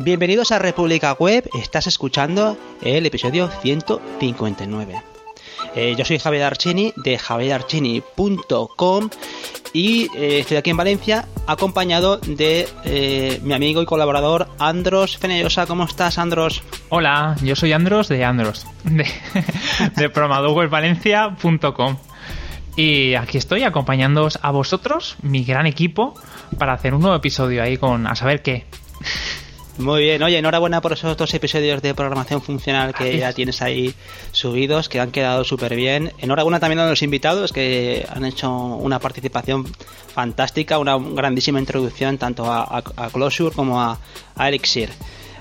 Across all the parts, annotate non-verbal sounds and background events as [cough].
Bienvenidos a República Web, estás escuchando el episodio 159. Eh, yo soy Javier Archini de javierarchini.com y eh, estoy aquí en Valencia acompañado de eh, mi amigo y colaborador Andros Fenellosa. ¿Cómo estás, Andros? Hola, yo soy Andros de Andros, de, [laughs] de programadorwebvalencia.com. Y aquí estoy acompañándoos a vosotros, mi gran equipo, para hacer un nuevo episodio ahí con a saber qué. Muy bien, oye, enhorabuena por esos dos episodios de programación funcional que ya tienes ahí subidos, que han quedado súper bien. Enhorabuena también a los invitados que han hecho una participación fantástica, una grandísima introducción tanto a, a, Closure como a, a Elixir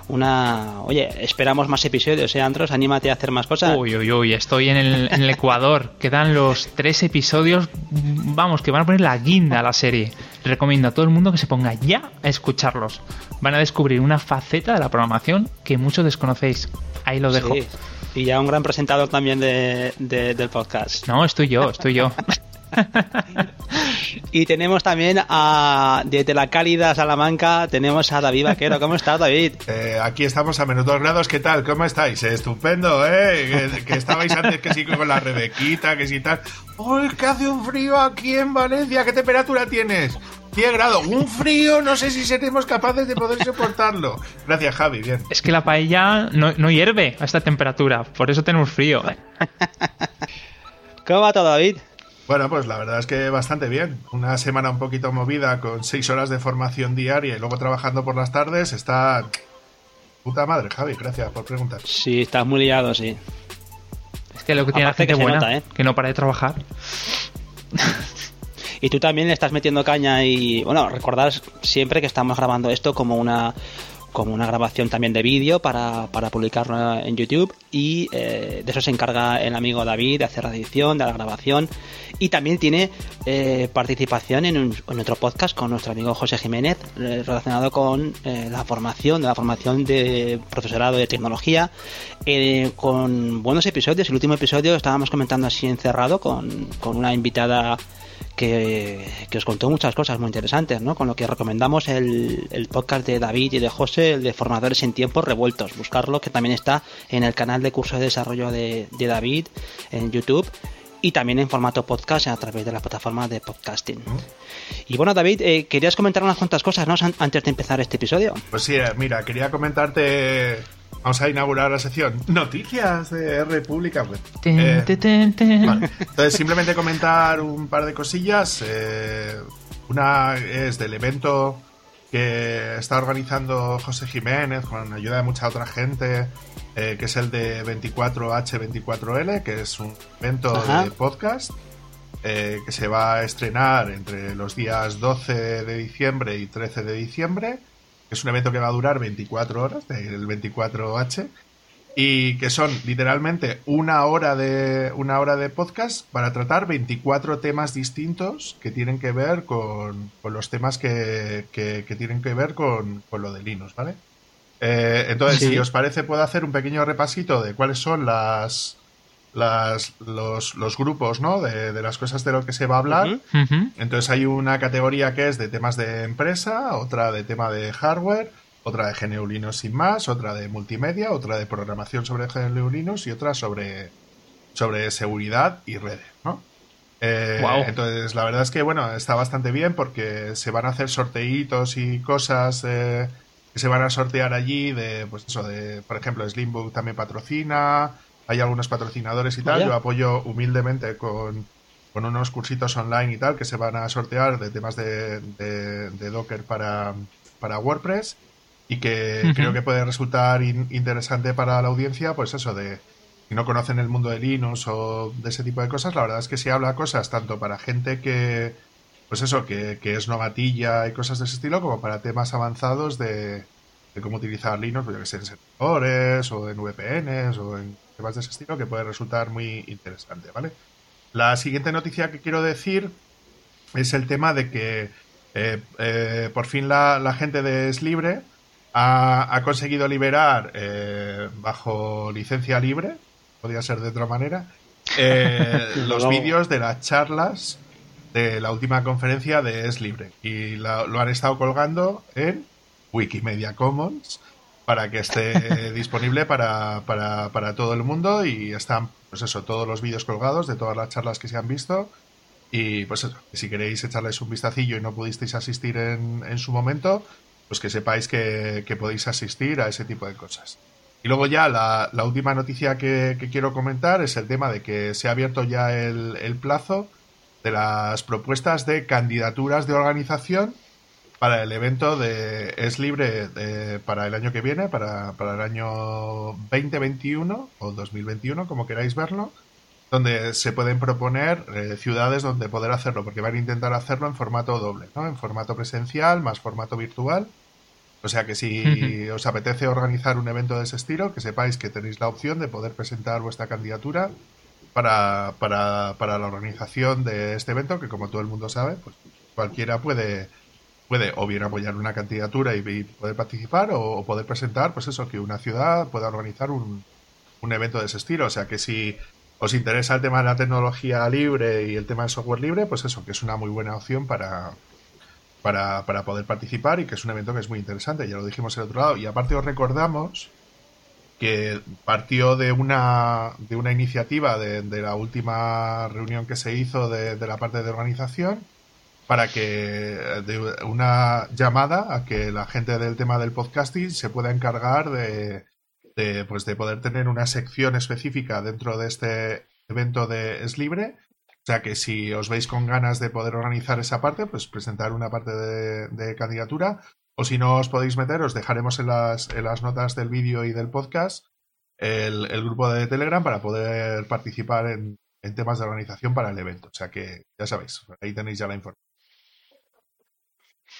una... Oye, esperamos más episodios, ¿eh, Andros? Anímate a hacer más cosas. Uy, uy, uy, estoy en el, en el Ecuador. Quedan los tres episodios, vamos, que van a poner la guinda a la serie. Recomiendo a todo el mundo que se ponga ya a escucharlos. Van a descubrir una faceta de la programación que muchos desconocéis. Ahí lo dejo. Sí. Y ya un gran presentador también de, de, del podcast. No, estoy yo, estoy yo. [laughs] y tenemos también a desde la cálida Salamanca tenemos a David Vaquero. ¿Cómo estás, David? [laughs] Eh, aquí estamos a menos dos grados. ¿Qué tal? ¿Cómo estáis? Estupendo, ¿eh? Que, que, estabais antes que sí con la Rebequita, que sí tal. ¡Uy, que hace un frío aquí en Valencia! ¿Qué temperatura tienes? 10 grados, un frío, no sé si seremos capaces de poder soportarlo. Gracias, Javi, bien. Es que la paella no, no hierve a esta temperatura, por eso tenemos frío. ¿Cómo va todo, David? Bueno, pues la verdad es que bastante bien. Una semana un poquito movida con seis horas de formación diaria y luego trabajando por las tardes está... Puta madre, Javi, gracias por preguntar. Sí, estás muy liado, sí. Es que lo que tiene Aparte la gente buena, nota, ¿eh? que no para de trabajar. [laughs] y tú también le estás metiendo caña y, bueno, recordad siempre que estamos grabando esto como una como una grabación también de vídeo para, para publicarlo en YouTube y eh, de eso se encarga el amigo David de hacer la edición, de la grabación y también tiene eh, participación en, un, otro podcast con nuestro amigo José Jiménez eh, relacionado con eh, la formación, de la formación de profesorado de tecnología eh, con buenos episodios. El último episodio estábamos comentando así encerrado con, con una invitada que, que, os contó muchas cosas muy interesantes, ¿no? Con lo que recomendamos el, el, podcast de David y de José, el de Formadores en Tiempos Revueltos. Buscarlo, que también está en el canal de curso de desarrollo de, de David en YouTube y también en formato podcast a través de la plataforma de podcasting. Y bueno, David, eh, querías comentar unas cuantas cosas, ¿no? Antes de empezar este episodio. Pues sí, eh, mira, quería comentarte Vamos a inaugurar la sección Noticias de República Web. Eh, vale. Entonces, simplemente comentar un par de cosillas. Eh, una es del evento que está organizando José Jiménez con ayuda de mucha otra gente, eh, que es el de 24H24L, que es un evento Ajá. de podcast eh, que se va a estrenar entre los días 12 de diciembre y 13 de diciembre es un evento que va a durar 24 horas, el 24H, y que son literalmente una hora de una hora de podcast para tratar 24 temas distintos que tienen que ver con, con los temas que, que, que, tienen que ver con, con lo de Linux, ¿vale? Eh, entonces, sí. si os parece, puedo hacer un pequeño repasito de cuáles son las, las, los, los, grupos, ¿no? De, de, las cosas de lo que se va a hablar. Uh -huh. Entonces hay una categoría que es de temas de empresa, otra de tema de hardware, otra de GNU Linux sin más, otra de multimedia, otra de programación sobre GNU Linux y otra sobre, sobre seguridad y redes, ¿no? Eh, wow. Entonces, la verdad es que, bueno, está bastante bien porque se van a hacer sorteitos y cosas eh, que se van a sortear allí de, pues eso, de, por ejemplo, Slimbook también patrocina, hay algunos patrocinadores y tal. Yo apoyo humildemente con, con, unos cursitos online y tal que se van a sortear de temas de, de, de Docker para, para, WordPress y que uh -huh. creo que puede resultar in, interesante para la audiencia, pues eso de si no conocen el mundo de Linux o de ese tipo de cosas, la verdad es que se habla cosas tanto para gente que, pues eso, que, que es novatilla y cosas de ese estilo, como para temas avanzados de, de cómo utilizar Linux, pues yo que sé, en servidores o en VPNs o en temas de ese estilo que puede resultar muy interesante, ¿vale? La siguiente noticia que quiero decir es el tema de que eh, eh, por fin la, la, gente de Es Libre ha, ha conseguido liberar eh, bajo licencia libre, podría ser de otra manera, eh, [laughs] los vídeos de las charlas de la última conferencia de Es Libre. Y la, lo han estado colgando en Wikimedia Commons para que esté [laughs] disponible para, para, para todo el mundo y están, pues eso, todos los vídeos colgados de todas las charlas que se han visto. Y pues eso, si queréis echarles un vistacillo y no pudisteis asistir en, en su momento, pues que sepáis que, que, podéis asistir a ese tipo de cosas. Y luego ya la, última noticia que, quiero comentar es el tema de que se ha abierto ya el plazo de las propuestas de candidaturas de organización para el evento de Es Libre de, para el año que viene, para, para, el año 2021 o 2021, como queráis verlo, donde se pueden proponer eh, ciudades donde poder hacerlo, porque van a intentar hacerlo en formato doble, ¿no? En formato presencial más formato virtual. O sea que si uh -huh. os apetece organizar un evento de ese estilo, que sepáis que tenéis la opción de poder presentar vuestra candidatura para, para, para la organización de este evento, que como todo el mundo sabe, pues cualquiera puede puede o bien apoyar una candidatura y, poder participar o, poder presentar, pues eso, que una ciudad pueda organizar un, un, evento de ese estilo. O sea que si os interesa el tema de la tecnología libre y el tema del software libre, pues eso, que es una muy buena opción para, para, para poder participar y que es un evento que es muy interesante, ya lo dijimos el otro lado. Y aparte os recordamos que partió de una, de una iniciativa de, la última reunión que se hizo de la parte de organización, para que de una llamada a que la gente del tema del podcasting se pueda encargar de, de, pues de poder tener una sección específica dentro de este evento de Es Libre. O sea que si os veis con ganas de poder organizar esa parte, pues presentar una parte de, de candidatura. O si no os podéis meter, os dejaremos en las, en las notas del vídeo y del podcast el, el, grupo de Telegram para poder participar en, en temas de organización para el evento. O sea que ya sabéis, ahí tenéis ya la información.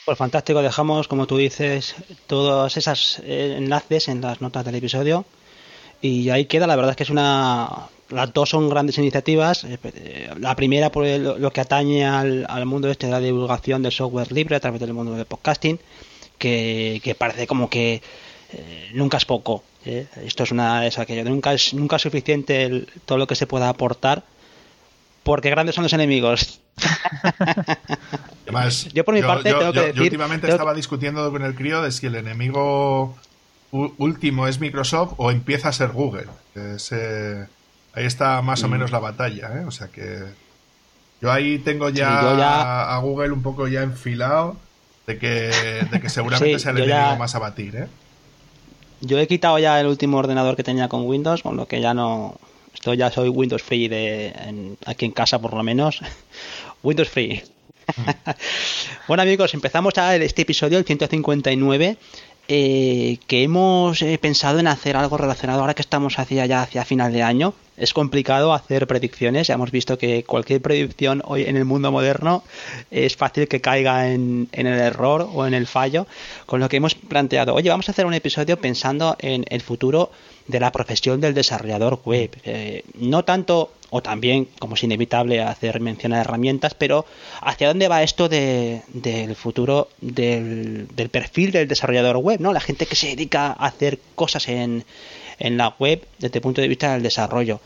Pues fantástico, dejamos, como tú dices, todos esos enlaces en las notas del episodio. Y ahí queda, la verdad es que es una. Las dos son grandes iniciativas. La primera, por lo que atañe al, mundo este de la divulgación del software libre a través del mundo del podcasting, que, parece como que eh, nunca es poco. ¿eh? Esto es una es aquello. Nunca es, nunca es suficiente todo lo que se pueda aportar, porque grandes son los enemigos. [laughs] Además, yo por mi yo, parte yo, tengo que decir. Yo últimamente estaba discutiendo con el crío de si el enemigo último es Microsoft o empieza a ser Google. Es, eh, ahí está más o menos la batalla, ¿eh? O sea que. Yo ahí tengo ya, sí, ya... a Google un poco ya enfilado de que, de que seguramente [laughs] sí, sea el enemigo ya... más a batir, ¿eh? Yo he quitado ya el último ordenador que tenía con Windows, con lo que ya no. Esto ya soy Windows Free de, en, aquí en casa por lo menos. Windows Free. [laughs] bueno amigos, empezamos este episodio, el 159, eh, que hemos eh, pensado en hacer algo relacionado ahora que estamos hacia ya hacia final de año. Es complicado hacer predicciones, ya hemos visto que cualquier predicción hoy en el mundo moderno es fácil que caiga en, en el error o en el fallo, con lo que hemos planteado, oye, vamos a hacer un episodio pensando en el futuro de la profesión del desarrollador web. Eh, no tanto, o también, como es inevitable, hacer mención a herramientas, pero hacia dónde va esto de, del futuro del, perfil del desarrollador web, ¿no? La gente que se dedica a hacer cosas en, en la web desde el punto de vista del desarrollo.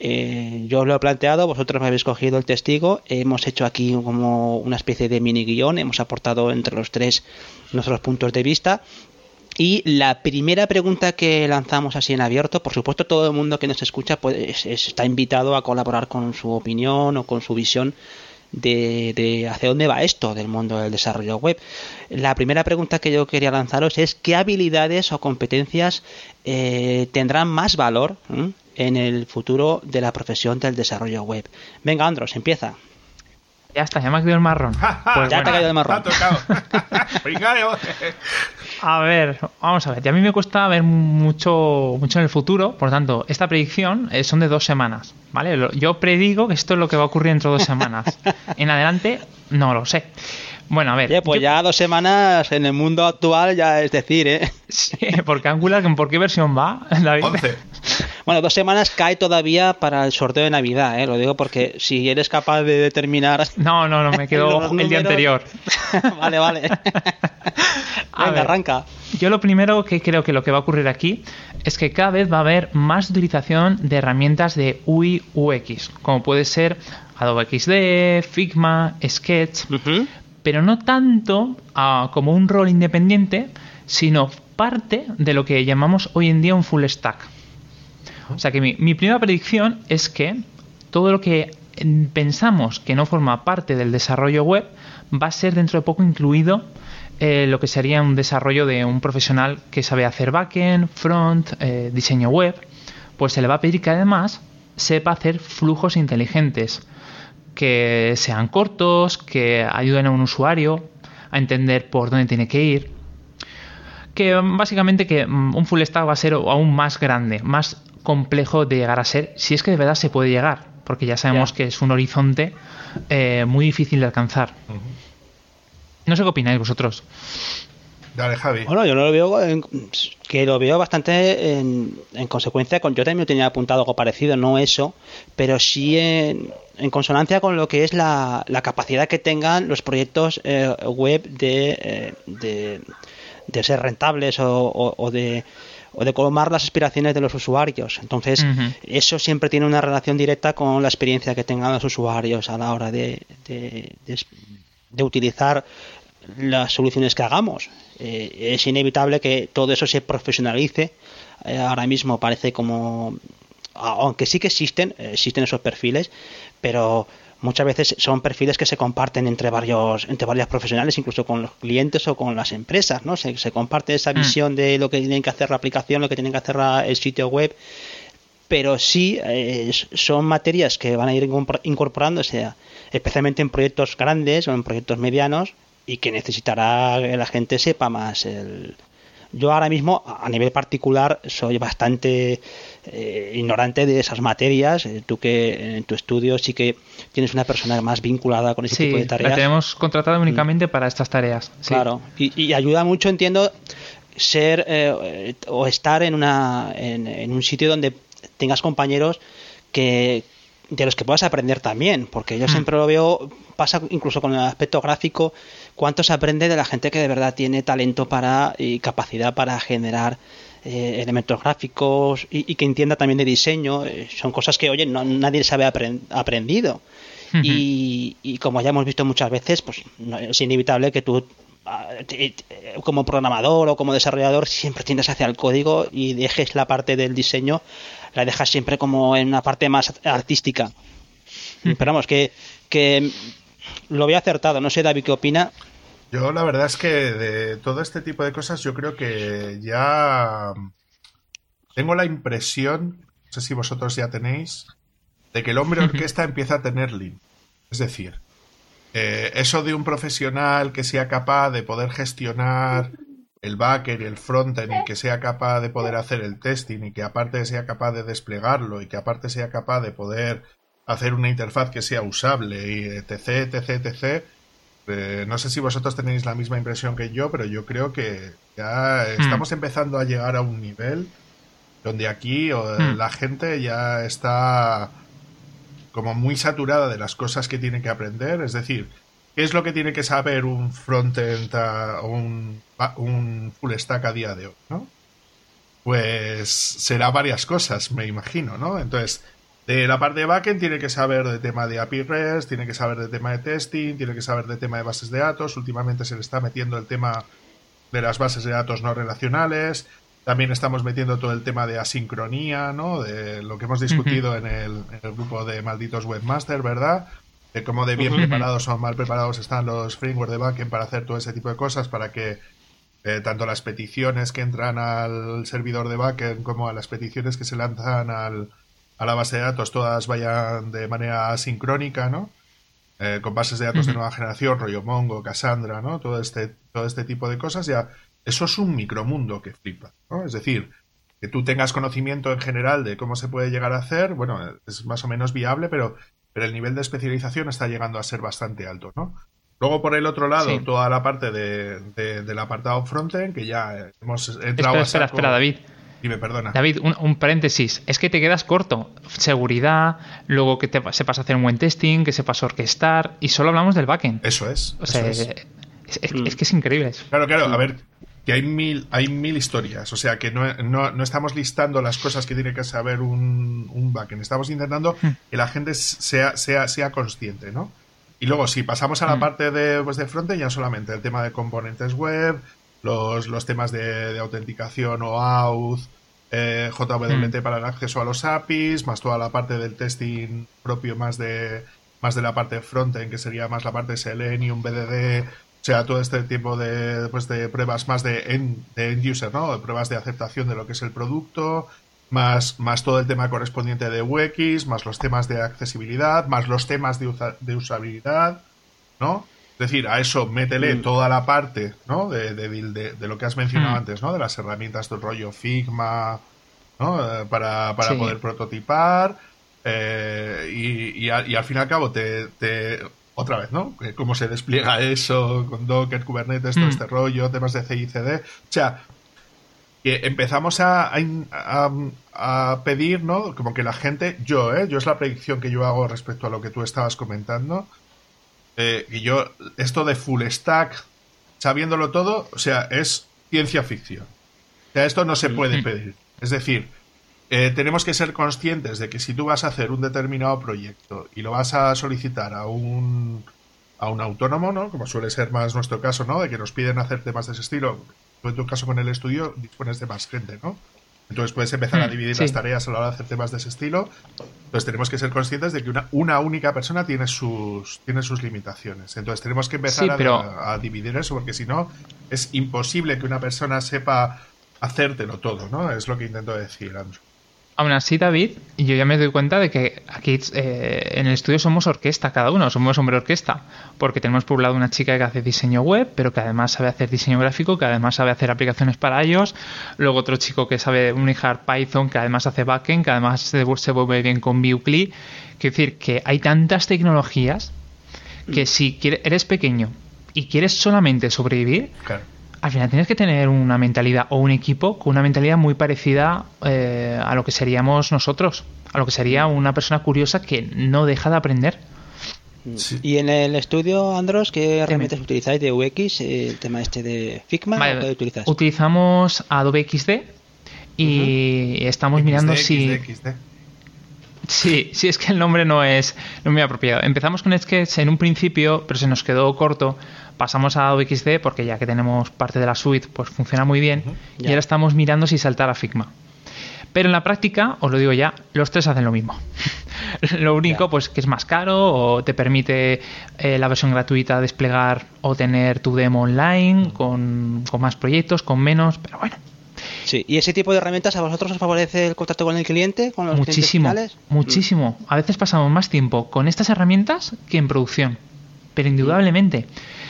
Eh, yo lo he planteado, vosotros me habéis cogido el testigo, hemos hecho aquí como una especie de mini guion, hemos aportado entre los tres nuestros puntos de vista y la primera pregunta que lanzamos así en abierto, por supuesto todo el mundo que nos escucha pues, está invitado a colaborar con su opinión o con su visión de, de, hacia dónde va esto del mundo del desarrollo web. La primera pregunta que yo quería lanzaros es qué habilidades o competencias eh, tendrán más valor en el futuro de la profesión del desarrollo web. Venga, Andros, empieza. Ya está, ya me ha caído el marrón. [laughs] Pues ya bueno. te ha caído el marrón. [laughs] a ver, vamos a ver. Y a mí me cuesta ver mucho, mucho en el futuro. Por lo tanto, esta predicción eh, son de dos semanas. ¿Vale? Yo predigo que esto es lo que va a ocurrir dentro de dos semanas. [laughs] en adelante, no lo sé. Bueno, a ver. Oye, pues yo... ya dos semanas en el mundo actual, ya es decir, ¿eh? [laughs] Sí, porque Angular, ¿por qué versión va? [laughs] David? 11. [laughs] Bueno, dos semanas cae todavía para el sorteo de Navidad, ¿eh? Lo digo porque si eres capaz de determinar... No, no, no, me quedo el números... día anterior. vale, vale. Venga, ver, arranca. Yo lo primero que creo que lo que va a ocurrir aquí es que cada vez va a haber más utilización de herramientas de UI UX, como puede ser Adobe XD, Figma, Sketch, uh -huh. Pero no tanto uh, como un rol independiente, sino parte de lo que llamamos hoy en día un full stack. O sea que mi, mi primera predicción es que todo lo que pensamos que no forma parte del desarrollo web va a ser dentro de poco incluido eh, lo que sería un desarrollo de un profesional que sabe hacer backend, front, eh, diseño web, pues se le va a pedir que además sepa hacer flujos inteligentes, que sean cortos, que ayuden a un usuario a entender por dónde tiene que ir. Que básicamente que mm, un full stack va a ser aún más grande, más complejo de llegar a ser, si es que de verdad se puede llegar, porque ya sabemos que es un horizonte eh, muy difícil de alcanzar. No sé qué opináis vosotros. Dale, Javi. Bueno, yo lo veo que lo veo bastante en, consecuencia con. Yo también tenía apuntado algo parecido, no eso, pero sí en, consonancia con lo que es la, capacidad que tengan los proyectos eh, web eh, de, de, ser rentables o, de o de colmar las aspiraciones de los usuarios. Entonces, eso siempre tiene una relación directa con la experiencia que tengan los usuarios a la hora de, de, de utilizar las soluciones que hagamos. Eh, es inevitable que todo eso se profesionalice. Eh, ahora mismo parece como, aunque sí que existen, eh, existen esos perfiles, pero muchas veces son perfiles que se comparten entre varios, entre varios profesionales, incluso con los clientes o con las empresas, ¿no? Se, se comparte esa mm. visión de lo que tienen que hacer la aplicación, lo que tienen que hacer el sitio web, pero sí son materias que van a ir incorporándose, especialmente en proyectos grandes o en proyectos medianos, y que necesitará que la gente sepa más. El... Yo ahora mismo, a nivel particular, soy bastante eh, ignorante de esas materias. Eh, tú que en tu estudio sí que tienes una persona más vinculada con ese tipo de tareas. La tenemos contratada únicamente mm. para estas tareas. Claro, y, ayuda mucho, entiendo, ser eh, o estar en, una, en un sitio donde tengas compañeros que, de los que puedas aprender también, porque yo hmm. siempre lo veo, pasa incluso con el aspecto gráfico, cuánto se aprende de la gente que de verdad tiene talento para y capacidad para generar eh, elementos gráficos y, que entienda también de diseño. Eh, son cosas que, oye, no, nadie se había aprendido. y, como ya hemos visto muchas veces, pues es inevitable que tú como programador o como desarrollador siempre tiendas hacia el código y dejes la parte del diseño la dejas siempre como en una parte más artística. Pero vamos, que, que lo había acertado. No sé, David, ¿qué opina? Yo la verdad es que de todo este tipo de cosas yo creo que ya tengo la impresión, no sé si vosotros ya tenéis, de que el hombre orquesta empieza a tener lean. Es decir, eh, eso de un profesional que sea capaz de poder gestionar el backer y el frontend y que sea capaz de poder hacer el testing y que aparte sea capaz de desplegarlo y que aparte sea capaz de poder hacer una interfaz que sea usable y etc, etc, etc. Eh, no sé si vosotros tenéis la misma impresión que yo, pero yo creo que ya hmm. estamos empezando a llegar a un nivel donde aquí hmm. la gente ya está como muy saturada de las cosas que tiene que aprender. Es decir, ¿qué es lo que tiene que saber un frontend o un full stack a día de hoy, ¿no? Pues será varias cosas, me imagino, ¿no? Entonces, de la parte de backend tiene que saber de tema de API REST, tiene que saber de tema de testing, tiene que saber de tema de bases de datos. Últimamente se le está metiendo el tema de las bases de datos no relacionales. También estamos metiendo todo el tema de asincronía, ¿no? De lo que hemos discutido en, el, grupo de malditos webmaster, ¿verdad? De cómo de bien preparados o mal preparados están los frameworks de backend para hacer todo ese tipo de cosas, para que eh, tanto las peticiones que entran al servidor de backend como a las peticiones que se lanzan al, a la base de datos, todas vayan de manera asincrónica, ¿no? Eh, con bases de datos de nueva generación, rollo Mongo, Cassandra, ¿no? Todo este, todo este tipo de cosas, ya, eso es un micromundo que flipa, ¿no? Es decir, que tú tengas conocimiento en general de cómo se puede llegar a hacer, bueno, es más o menos viable, pero, pero el nivel de especialización está llegando a ser bastante alto, ¿no? Luego por el otro lado, toda la parte de, del apartado frontend, que ya hemos entrado espera, espera, espera, David. Dime, perdona. David, un, paréntesis. Es que te quedas corto. Seguridad, luego que te sepas hacer un buen testing, que sepas orquestar, y solo hablamos del backend. Eso es. O sea, es. Es, que es increíble. Claro, claro. A ver, que hay mil, hay mil historias. O sea, que no, no, no estamos listando las cosas que tiene que saber un, un backend. Estamos intentando hmm. que la gente sea, sea, sea consciente, ¿no? Y luego, si pasamos a la mm. parte de, pues, de frontend, ya solamente el tema de componentes web, los, los temas de, de autenticación o auth, eh, JWT para el acceso a los APIs, más toda la parte del testing propio más de más de la parte frontend, que sería más la parte Selenium, BDD, sea, todo este tipo de, pues, de pruebas más de end, de end user, ¿no? De pruebas de aceptación de lo que es el producto, más, más todo el tema correspondiente de UX, más los temas de accesibilidad, más los temas de, de usabilidad, ¿no? Es decir, a eso métele Mm. toda la parte, ¿no? De, de, de- de lo que has mencionado Mm. antes, ¿no? De las herramientas del rollo Figma, ¿no? Eh, para para Sí. poder prototipar. eh, y, y, al, y al fin y al cabo, te, te- otra vez, ¿no? Que Cómo se despliega eso con Docker, Kubernetes, todo Mm. este rollo, temas de CICD. O sea, que empezamos a, a, a- a pedir, ¿no? Como que la gente, yo, ¿eh? Yo es la predicción que yo hago respecto a lo que tú estabas comentando. Eh, y yo, esto de full stack, sabiéndolo todo, o sea, es ciencia ficción. O sea, esto no se puede pedir. Es decir, eh, tenemos que ser conscientes de que si tú vas a hacer un determinado proyecto y lo vas a solicitar a un a un autónomo, ¿no? Como suele ser más nuestro caso, ¿no? De que nos piden hacer temas de ese estilo. Tú en tu caso con el estudio dispones de más gente, ¿no? Entonces puedes empezar a Mm, dividir sí. las tareas a la hora de hacer temas de ese estilo. Entonces tenemos que ser conscientes de que una, una única persona tiene sus, tiene sus limitaciones. Entonces tenemos que empezar Sí, a- pero- a, a dividir eso, porque si no, es imposible que una persona sepa hacértelo todo, ¿no? Es lo que intento decir, Andrew. Aún así, David, yo ya me doy cuenta de que aquí eh, en el estudio somos orquesta cada uno, somos hombre orquesta, porque tenemos por un lado una chica que hace diseño web, pero que además sabe hacer diseño gráfico, que además sabe hacer aplicaciones para ellos, luego otro chico que sabe manejar Python, que además hace backend, que además se, se vuelve bien con Vue Quiero decir que hay tantas tecnologías que si quiere- eres pequeño y quieres solamente sobrevivir, Claro. Al final tienes que tener una mentalidad o un equipo con una mentalidad muy parecida eh, a lo que seríamos nosotros, a lo que sería una persona curiosa que no deja de aprender. Sí. Y en el estudio, Andros, ¿qué herramientas utilizáis de UX? Eh, El tema este de Figma, Vale, ¿o qué utilizas? utilizamos Adobe XD y estamos mirando XD, si... XD, XD. Sí, sí, es que el nombre no es, no muy apropiado. Empezamos con Sketch en un principio, pero se nos quedó corto. Pasamos a Adobe XD porque ya que tenemos parte de la suite, pues funciona muy bien. Y ahora estamos mirando si saltar a Figma. Pero en la práctica, os lo digo ya, los tres hacen lo mismo. [laughs] lo único, pues que es más caro o te permite eh, la versión gratuita desplegar o tener tu demo online con, con más proyectos, con menos, pero bueno, Sí. ¿Y ese tipo de herramientas a vosotros os favorece el contacto con el cliente? ¿Con los Muchísimo, clientes finales? muchísimo. A veces pasamos más tiempo con estas herramientas que en producción, pero indudablemente.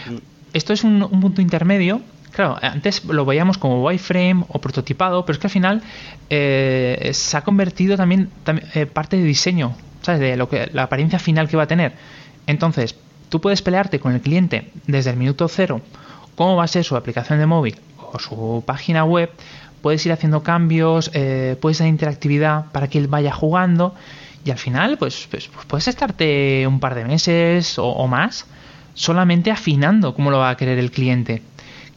Mm. Esto es un, un punto intermedio. Claro, antes lo veíamos como wireframe o prototipado, pero es que al final eh, se ha convertido también, tam- eh, parte de diseño, ¿sabes? De lo que la apariencia final que va a tener. Entonces, tú puedes pelearte con el cliente desde el minuto cero, cómo va a ser su aplicación de móvil o su página web, puedes ir haciendo cambios, eh, puedes dar interactividad para que él vaya jugando y al final pues, pues, pues puedes estarte un par de meses o, o más solamente afinando cómo lo va a querer el cliente.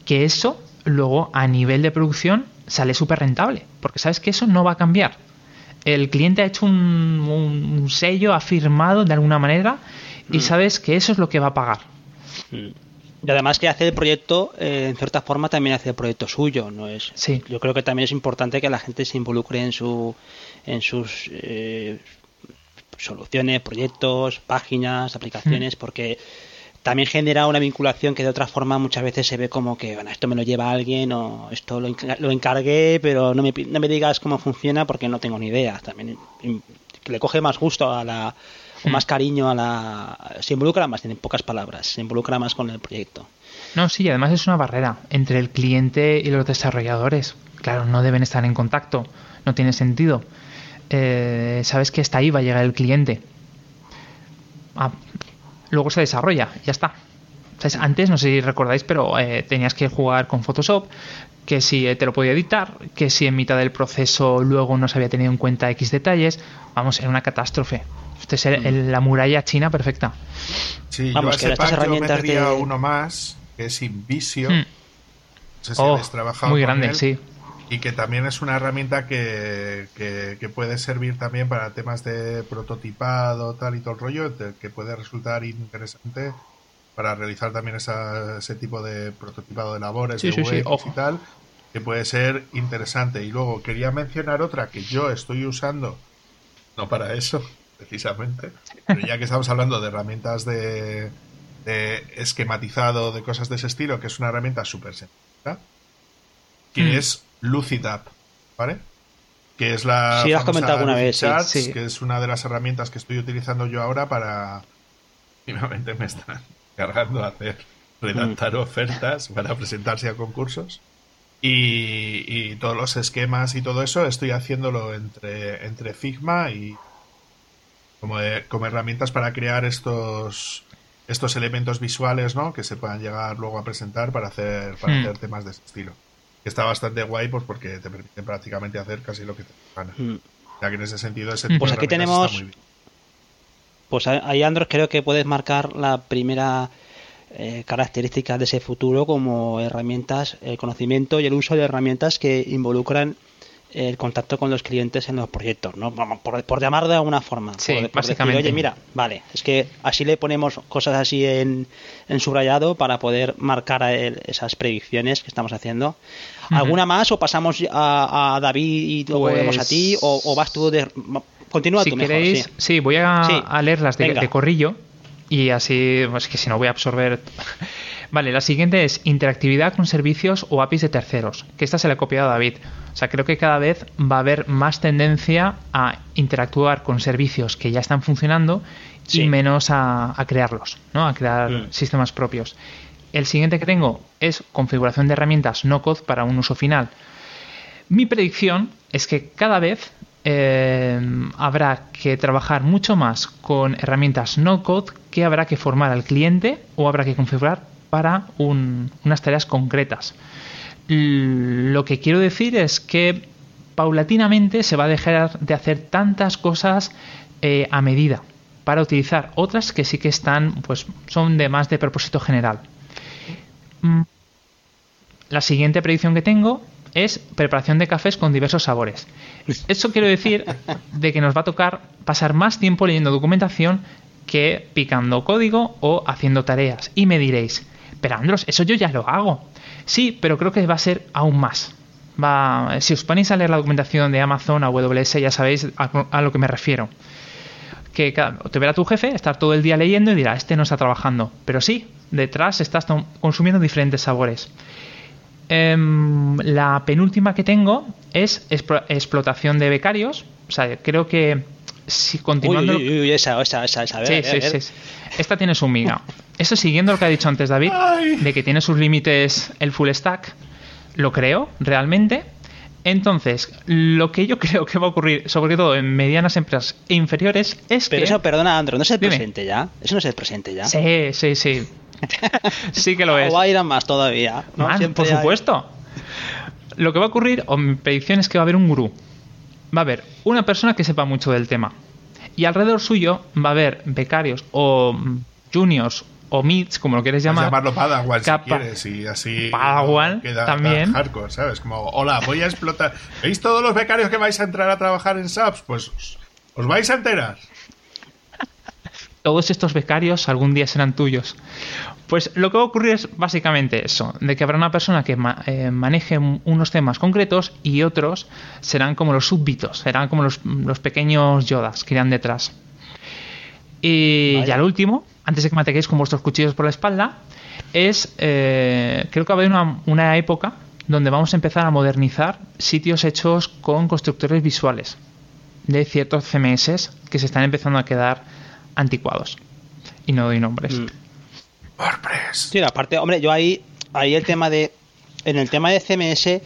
Que eso luego a nivel de producción sale súper rentable, porque sabes que eso no va a cambiar. El cliente ha hecho un, un- un sello, ha firmado de alguna manera y sabes que eso es lo que va a pagar. Mm. Y además que hace el proyecto, eh, en cierta forma también hace el proyecto suyo, no es. Sí. Yo creo que también es importante que la gente se involucre en su, en sus eh, soluciones, proyectos, páginas, aplicaciones, porque también genera una vinculación que de otra forma muchas veces se ve como que bueno, esto me lo lleva alguien o esto lo, lo encargué, pero no me, no me digas cómo funciona porque no tengo ni idea. También que le coge más gusto a la o más cariño a la se involucra más en pocas palabras, se involucra más con el proyecto. No, sí, además es una barrera entre el cliente y los desarrolladores. Claro, no deben estar en contacto, no tiene sentido. Eh, sabes que hasta ahí va a llegar el cliente. Ah, luego se desarrolla, ya está. ¿Sabes? Antes, no sé si recordáis, pero eh, tenías que jugar con Photoshop, que si eh, te lo podía editar, que si en mitad del proceso luego no se había tenido en cuenta X detalles. Vamos, era una catástrofe. Este es el- el- la muralla china perfecta. Sí, Vamos, yo que a ese estas herramientas de- uno más, que es Invisio. Hmm. No sé si Oh, trabajado muy con grande, él. sí. Y que también es una herramienta que, que, que puede servir también para temas de prototipado, tal y todo el rollo, que puede resultar interesante para realizar también esa, ese tipo de prototipado de labores, Sí, de sí, sí, y tal, que puede ser interesante. Y luego quería mencionar otra que yo estoy usando, no para eso, precisamente, pero ya que estamos hablando de herramientas de, de esquematizado, de cosas de ese estilo, que es una herramienta súper sencilla, que Mm. es Lucid App, ¿vale? Que es la Sí, has comentado alguna vez, sí. Charts, Sí. que es una de las herramientas que estoy utilizando yo ahora para... Últimamente me están [laughs] cargando a hacer, redactar ofertas para presentarse a concursos. Y, y todos los esquemas y todo eso estoy haciéndolo entre, entre Figma y como, de- como herramientas para crear estos estos elementos visuales ¿no? que se puedan llegar luego a presentar para hacer para Hmm. hacer temas de ese estilo que está bastante guay pues porque te permite prácticamente hacer casi lo que te gana Mm. o sea que en ese sentido ese Pues tipo de aquí tenemos- está muy bien. Pues ahí, Andros, creo que puedes marcar la primera eh, característica de ese futuro como herramientas, el conocimiento y el uso de herramientas que involucran el contacto con los clientes en los proyectos, ¿no? Por, por llamarlo de alguna forma. Sí, Por- por básicamente. decir, Oye, mira, vale, es que así le ponemos cosas así en, en subrayado para poder marcar esas predicciones que estamos haciendo. ¿Alguna más o pasamos a, a David y luego Pues- volvemos a ti o, o vas tú de... Continúa si tú mejor, queréis, sí. sí. voy a, Sí. a leerlas de, de corrillo y así, pues que si no voy a absorber. [laughs] vale, la siguiente es interactividad con servicios o APIs de terceros, que esta se la he copiado a David. O sea, creo que cada vez va a haber más tendencia a interactuar con servicios que ya están funcionando Sí. y menos a, a crearlos, ¿no? A crear Mm. sistemas propios. El siguiente que tengo es configuración de herramientas no code para un uso final. Mi predicción es que cada vez eh, habrá que trabajar mucho más con herramientas no code que habrá que formar al cliente o habrá que configurar para un- unas tareas concretas. Lo que quiero decir es que paulatinamente se va a dejar de hacer tantas cosas eh, a medida para utilizar otras que sí que están, pues son de más de propósito general. Mm, la siguiente predicción que tengo es preparación de cafés con diversos sabores. Eso quiero decir de que nos va a tocar pasar más tiempo leyendo documentación que picando código o haciendo tareas. Y me diréis, pero Andros, eso yo ya lo hago. Sí, pero creo que va a ser aún más. Va, si os ponéis a leer la documentación de Amazon, AWS, ya sabéis a, a lo que me refiero. Que te verá tu jefe estar todo el día leyendo y dirá, este no está trabajando. Pero sí, detrás estás consumiendo diferentes sabores. Em, la penúltima que tengo es explo- explotación de becarios. O sea, creo que si continuando. uy, uy, uy, esa, esa, esa, esa. a ver, Sí, ver, sí, sí, sí. Esta tiene su miga. Eso siguiendo lo que ha dicho antes David, Ay. de que tiene sus límites el full stack, lo creo realmente. Entonces, lo que yo [laughs] creo que va a ocurrir, sobre todo en medianas empresas e inferiores, es Pero que. eso, perdona, Andro, ¿no es el Dime. presente ya? Eso no es el presente ya. Sí, sí, sí. [laughs] sí que lo es. O va a ir a más todavía. ¿no? Man, Siempre por hay- supuesto. Lo que va a ocurrir, o mi predicción es que va a haber un gurú. Va a haber una persona que sepa mucho del tema. Y alrededor suyo va a haber becarios o juniors o mids, como lo quieres Puedes llamar. llamarlo Padawan Capa- si quieres y así Padawan, queda también. hardcore, ¿sabes? Como, hola, voy a explotar. ¿Veis todos los becarios que vais a entrar a trabajar en SAPS? Pues os, os vais a enterar. Todos estos becarios algún día serán tuyos. Pues lo que va a ocurrir es básicamente eso, de que habrá una persona que ma- eh, maneje un- unos temas concretos y otros serán como los súbditos, serán como los, los pequeños yodas que irán detrás. Y Vaya. ya lo último, antes de que me ataquéis con vuestros cuchillos por la espalda, es, eh, creo que va a haber una, una época donde vamos a empezar a modernizar sitios hechos con constructores visuales de ciertos CMS que se están empezando a quedar anticuados. Y no doy nombres. Mm. WordPress. Sí, aparte, hombre, yo ahí, ahí el tema de. En el tema de CMS,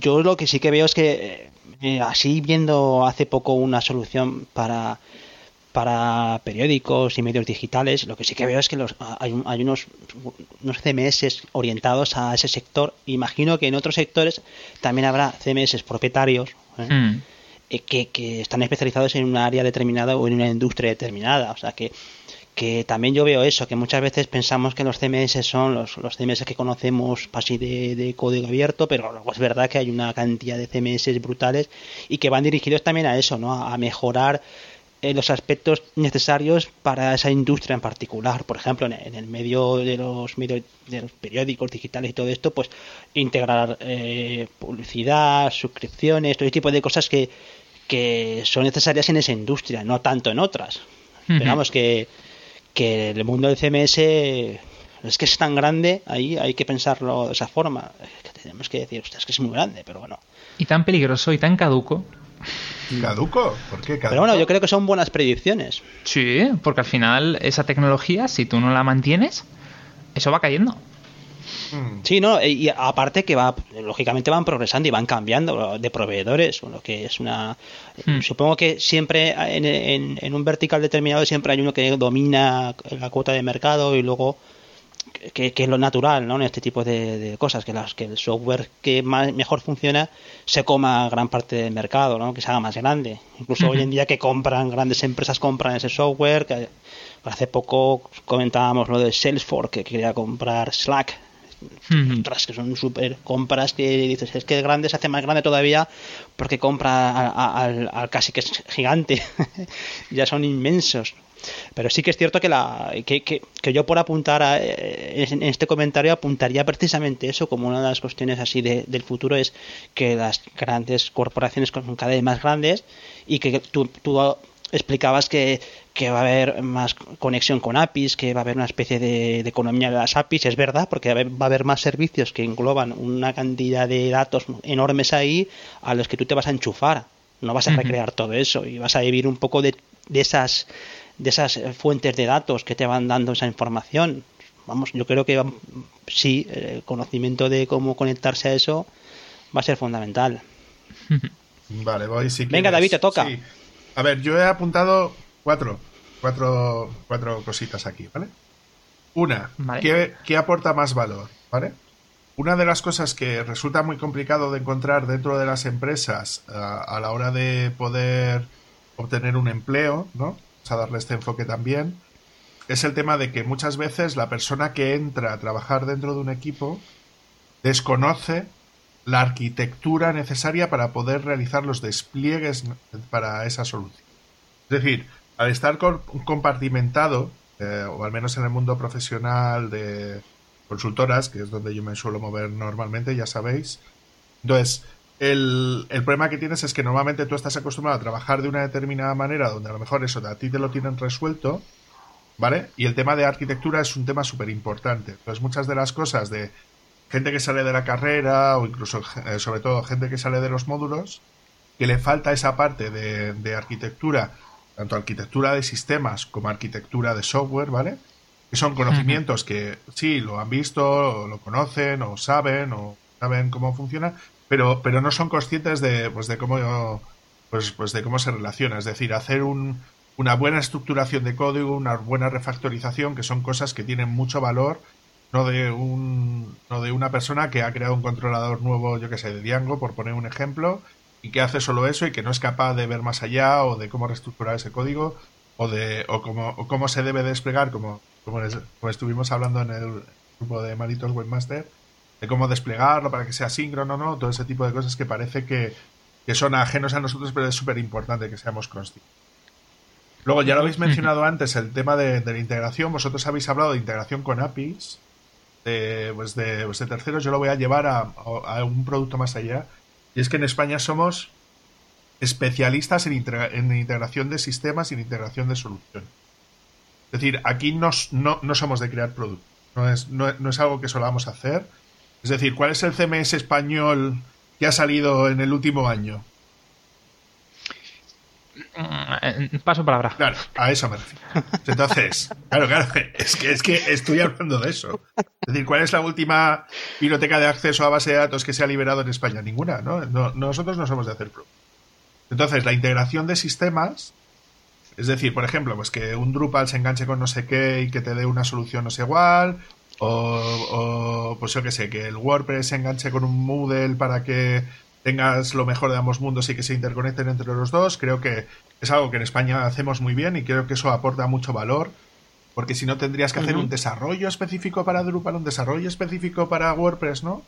yo lo que sí que veo es que, eh, así viendo hace poco una solución para para periódicos y medios digitales, lo que sí que veo es que los, hay, un- hay unos, unos CMS orientados a ese sector. Imagino que en otros sectores también habrá CMS propietarios ¿eh? Mm. eh, que, que están especializados en un área determinada o en una industria determinada. O sea que, que también yo veo eso, que muchas veces pensamos que los CMS son los, los CMS que conocemos así de, de código abierto, pero luego es verdad que hay una cantidad de CMS brutales y que van dirigidos también a eso, ¿no? A mejorar eh, los aspectos necesarios para esa industria en particular. Por ejemplo, en, el medio de los medios de los periódicos digitales y todo esto, pues integrar eh, publicidad, suscripciones, todo ese tipo de cosas que, que son necesarias en esa industria, no tanto en otras. Digamos que, que el mundo del CMS es que es tan grande, ahí hay que pensarlo de esa forma. que tenemos que decir, es que es muy grande, pero bueno. Y tan peligroso y tan caduco ¿Caduco? ¿Por qué caduco? Pero bueno, yo creo que son buenas predicciones. Sí, porque al final esa tecnología, si tú no la mantienes, eso va cayendo. Hmm. Sí, no, y aparte que va, lógicamente van progresando y van cambiando de proveedores, lo que es una... Hmm. Supongo que siempre en, en, un vertical determinado siempre hay uno que domina la cuota de mercado y luego que, es lo natural ¿no? en este tipo de, cosas, que, las, que el software que más, mejor funciona se coma gran parte del mercado, ¿no? que se haga más grande. Incluso hoy en día que compran, grandes empresas compran ese software, que hace poco comentábamos lo de Salesforce, que quería comprar Slack, otras que son super compras que dices es que el grande se hace más grande todavía porque compra al casi que es gigante [laughs] ya son inmensos. Pero sí que es cierto que, la, que, que, yo por apuntar a, eh, en este comentario apuntaría precisamente eso como una de las cuestiones así del futuro es que las grandes corporaciones son cada vez más grandes y que tú, tú explicabas que, que, va a haber más conexión con APIs, que va a haber una especie de, economía de las APIs, es verdad, porque va a, haber, más servicios que engloban una cantidad de datos enormes ahí a los que tú te vas a enchufar. No vas a recrear todo eso y vas a vivir un poco de, de esas de esas fuentes de datos que te van dando esa información. Vamos, yo creo que sí, el conocimiento de cómo conectarse a eso va a ser fundamental. Vale, voy si Venga, David, te toca. A ver, yo he apuntado cuatro, cuatro, cuatro cositas aquí, ¿vale? Una, ¿qué, aporta más valor? ¿Vale? Una de las cosas que resulta muy complicado de encontrar dentro de las empresas a, eh, a la hora de poder obtener un empleo, ¿no? a darle este enfoque también, es el tema de que muchas veces la persona que entra a trabajar dentro de un equipo desconoce la arquitectura necesaria para poder realizar los despliegues para esa solución. Es decir, al estar compartimentado, eh, o al menos en el mundo profesional de consultoras, que es donde yo me suelo mover normalmente, ya sabéis, entonces el, problema que tienes es que normalmente tú estás acostumbrado a trabajar de una determinada manera, donde a lo mejor eso a ti te lo tienen resuelto, ¿vale? Y el tema de arquitectura es un tema súper importante. Entonces, muchas de las cosas de gente que sale de la carrera, o incluso, eh, sobre todo, gente que sale de los módulos, que le falta esa parte de, de arquitectura, tanto arquitectura de sistemas como arquitectura de software, ¿vale? Que son conocimientos que sí, lo han visto, o lo conocen, o saben, o saben cómo funciona, pero, pero no son conscientes de, pues, de cómo pues, pues de cómo se relaciona. Es decir, hacer un, una buena estructuración de código, una buena refactorización, que son cosas que tienen mucho valor, no de un, no de una persona que ha creado un controlador nuevo, yo que sé, de Django, por poner un ejemplo, y que hace solo eso y que no es capaz de ver más allá o de cómo reestructurar ese código o de o cómo, o cómo se debe desplegar, como, como, como estuvimos hablando en el grupo de Malitos Webmaster de cómo desplegarlo para que sea síncrono, ¿no? Todo ese tipo de cosas que parece que, son ajenos a nosotros, pero es súper importante que seamos conscientes. Luego, ya lo habéis mencionado antes, el tema de, la integración. Vosotros habéis hablado de integración con APIs, de, pues de, pues de terceros. Yo lo voy a llevar a, un producto más allá. Y es que en España somos especialistas en, integración de sistemas y en integración de soluciones. Es decir, aquí no, somos de crear productos. No es, no, no es algo que solamos hacer es decir, ¿cuál es el CMS español que ha salido en el último año? Mm, paso palabra. Claro, a eso me refiero. Entonces, claro, claro, es que, es que estoy hablando de eso. Es decir, ¿cuál es la última biblioteca de acceso a base de datos que se ha liberado en España? Ninguna, ¿no? nosotros no somos de hacer pro. Entonces, la integración de sistemas, es decir, por ejemplo, pues que un Drupal se enganche con no sé qué y que te dé una solución no sé igual, o, pues yo que sé, que el WordPress se enganche con un Moodle para que tengas lo mejor de ambos mundos y que se interconecten entre los dos. Creo que es algo que en España hacemos muy bien y creo que eso aporta mucho valor. Porque si no tendrías que hacer un desarrollo específico para Drupal, un desarrollo específico para WordPress, ¿no?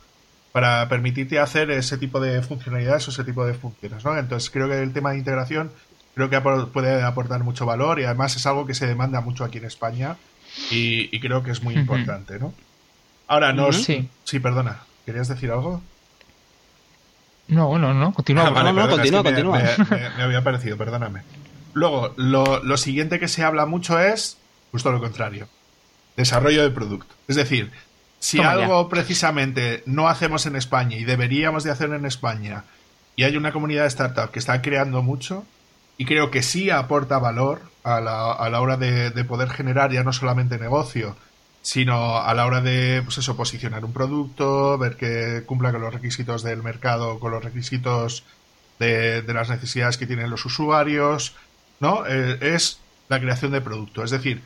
Para permitirte hacer ese tipo de funcionalidades o ese tipo de funciones, ¿no? Entonces creo que el tema de integración creo que puede aportar mucho valor y además es algo que se demanda mucho aquí en España y, creo que es muy importante, ¿no? Ahora, no... Sí. sí, perdona. ¿Querías decir algo? No, no, no, continúa. Ah, no, no, continúa, continúa. Me, [laughs] había parecido, perdóname. Luego, lo, lo, siguiente que se habla mucho es justo lo contrario. Desarrollo de producto. Es decir, si algo precisamente no hacemos en España y deberíamos de hacer en España y hay una comunidad de startup que está creando mucho y creo que sí aporta valor a la, a la hora de, de poder generar ya no solamente negocio, sino a la hora de pues eso, posicionar un producto, ver que cumpla con los requisitos del mercado, con los requisitos de, las necesidades que tienen los usuarios, ¿no? Eh, es la creación de producto. Es decir,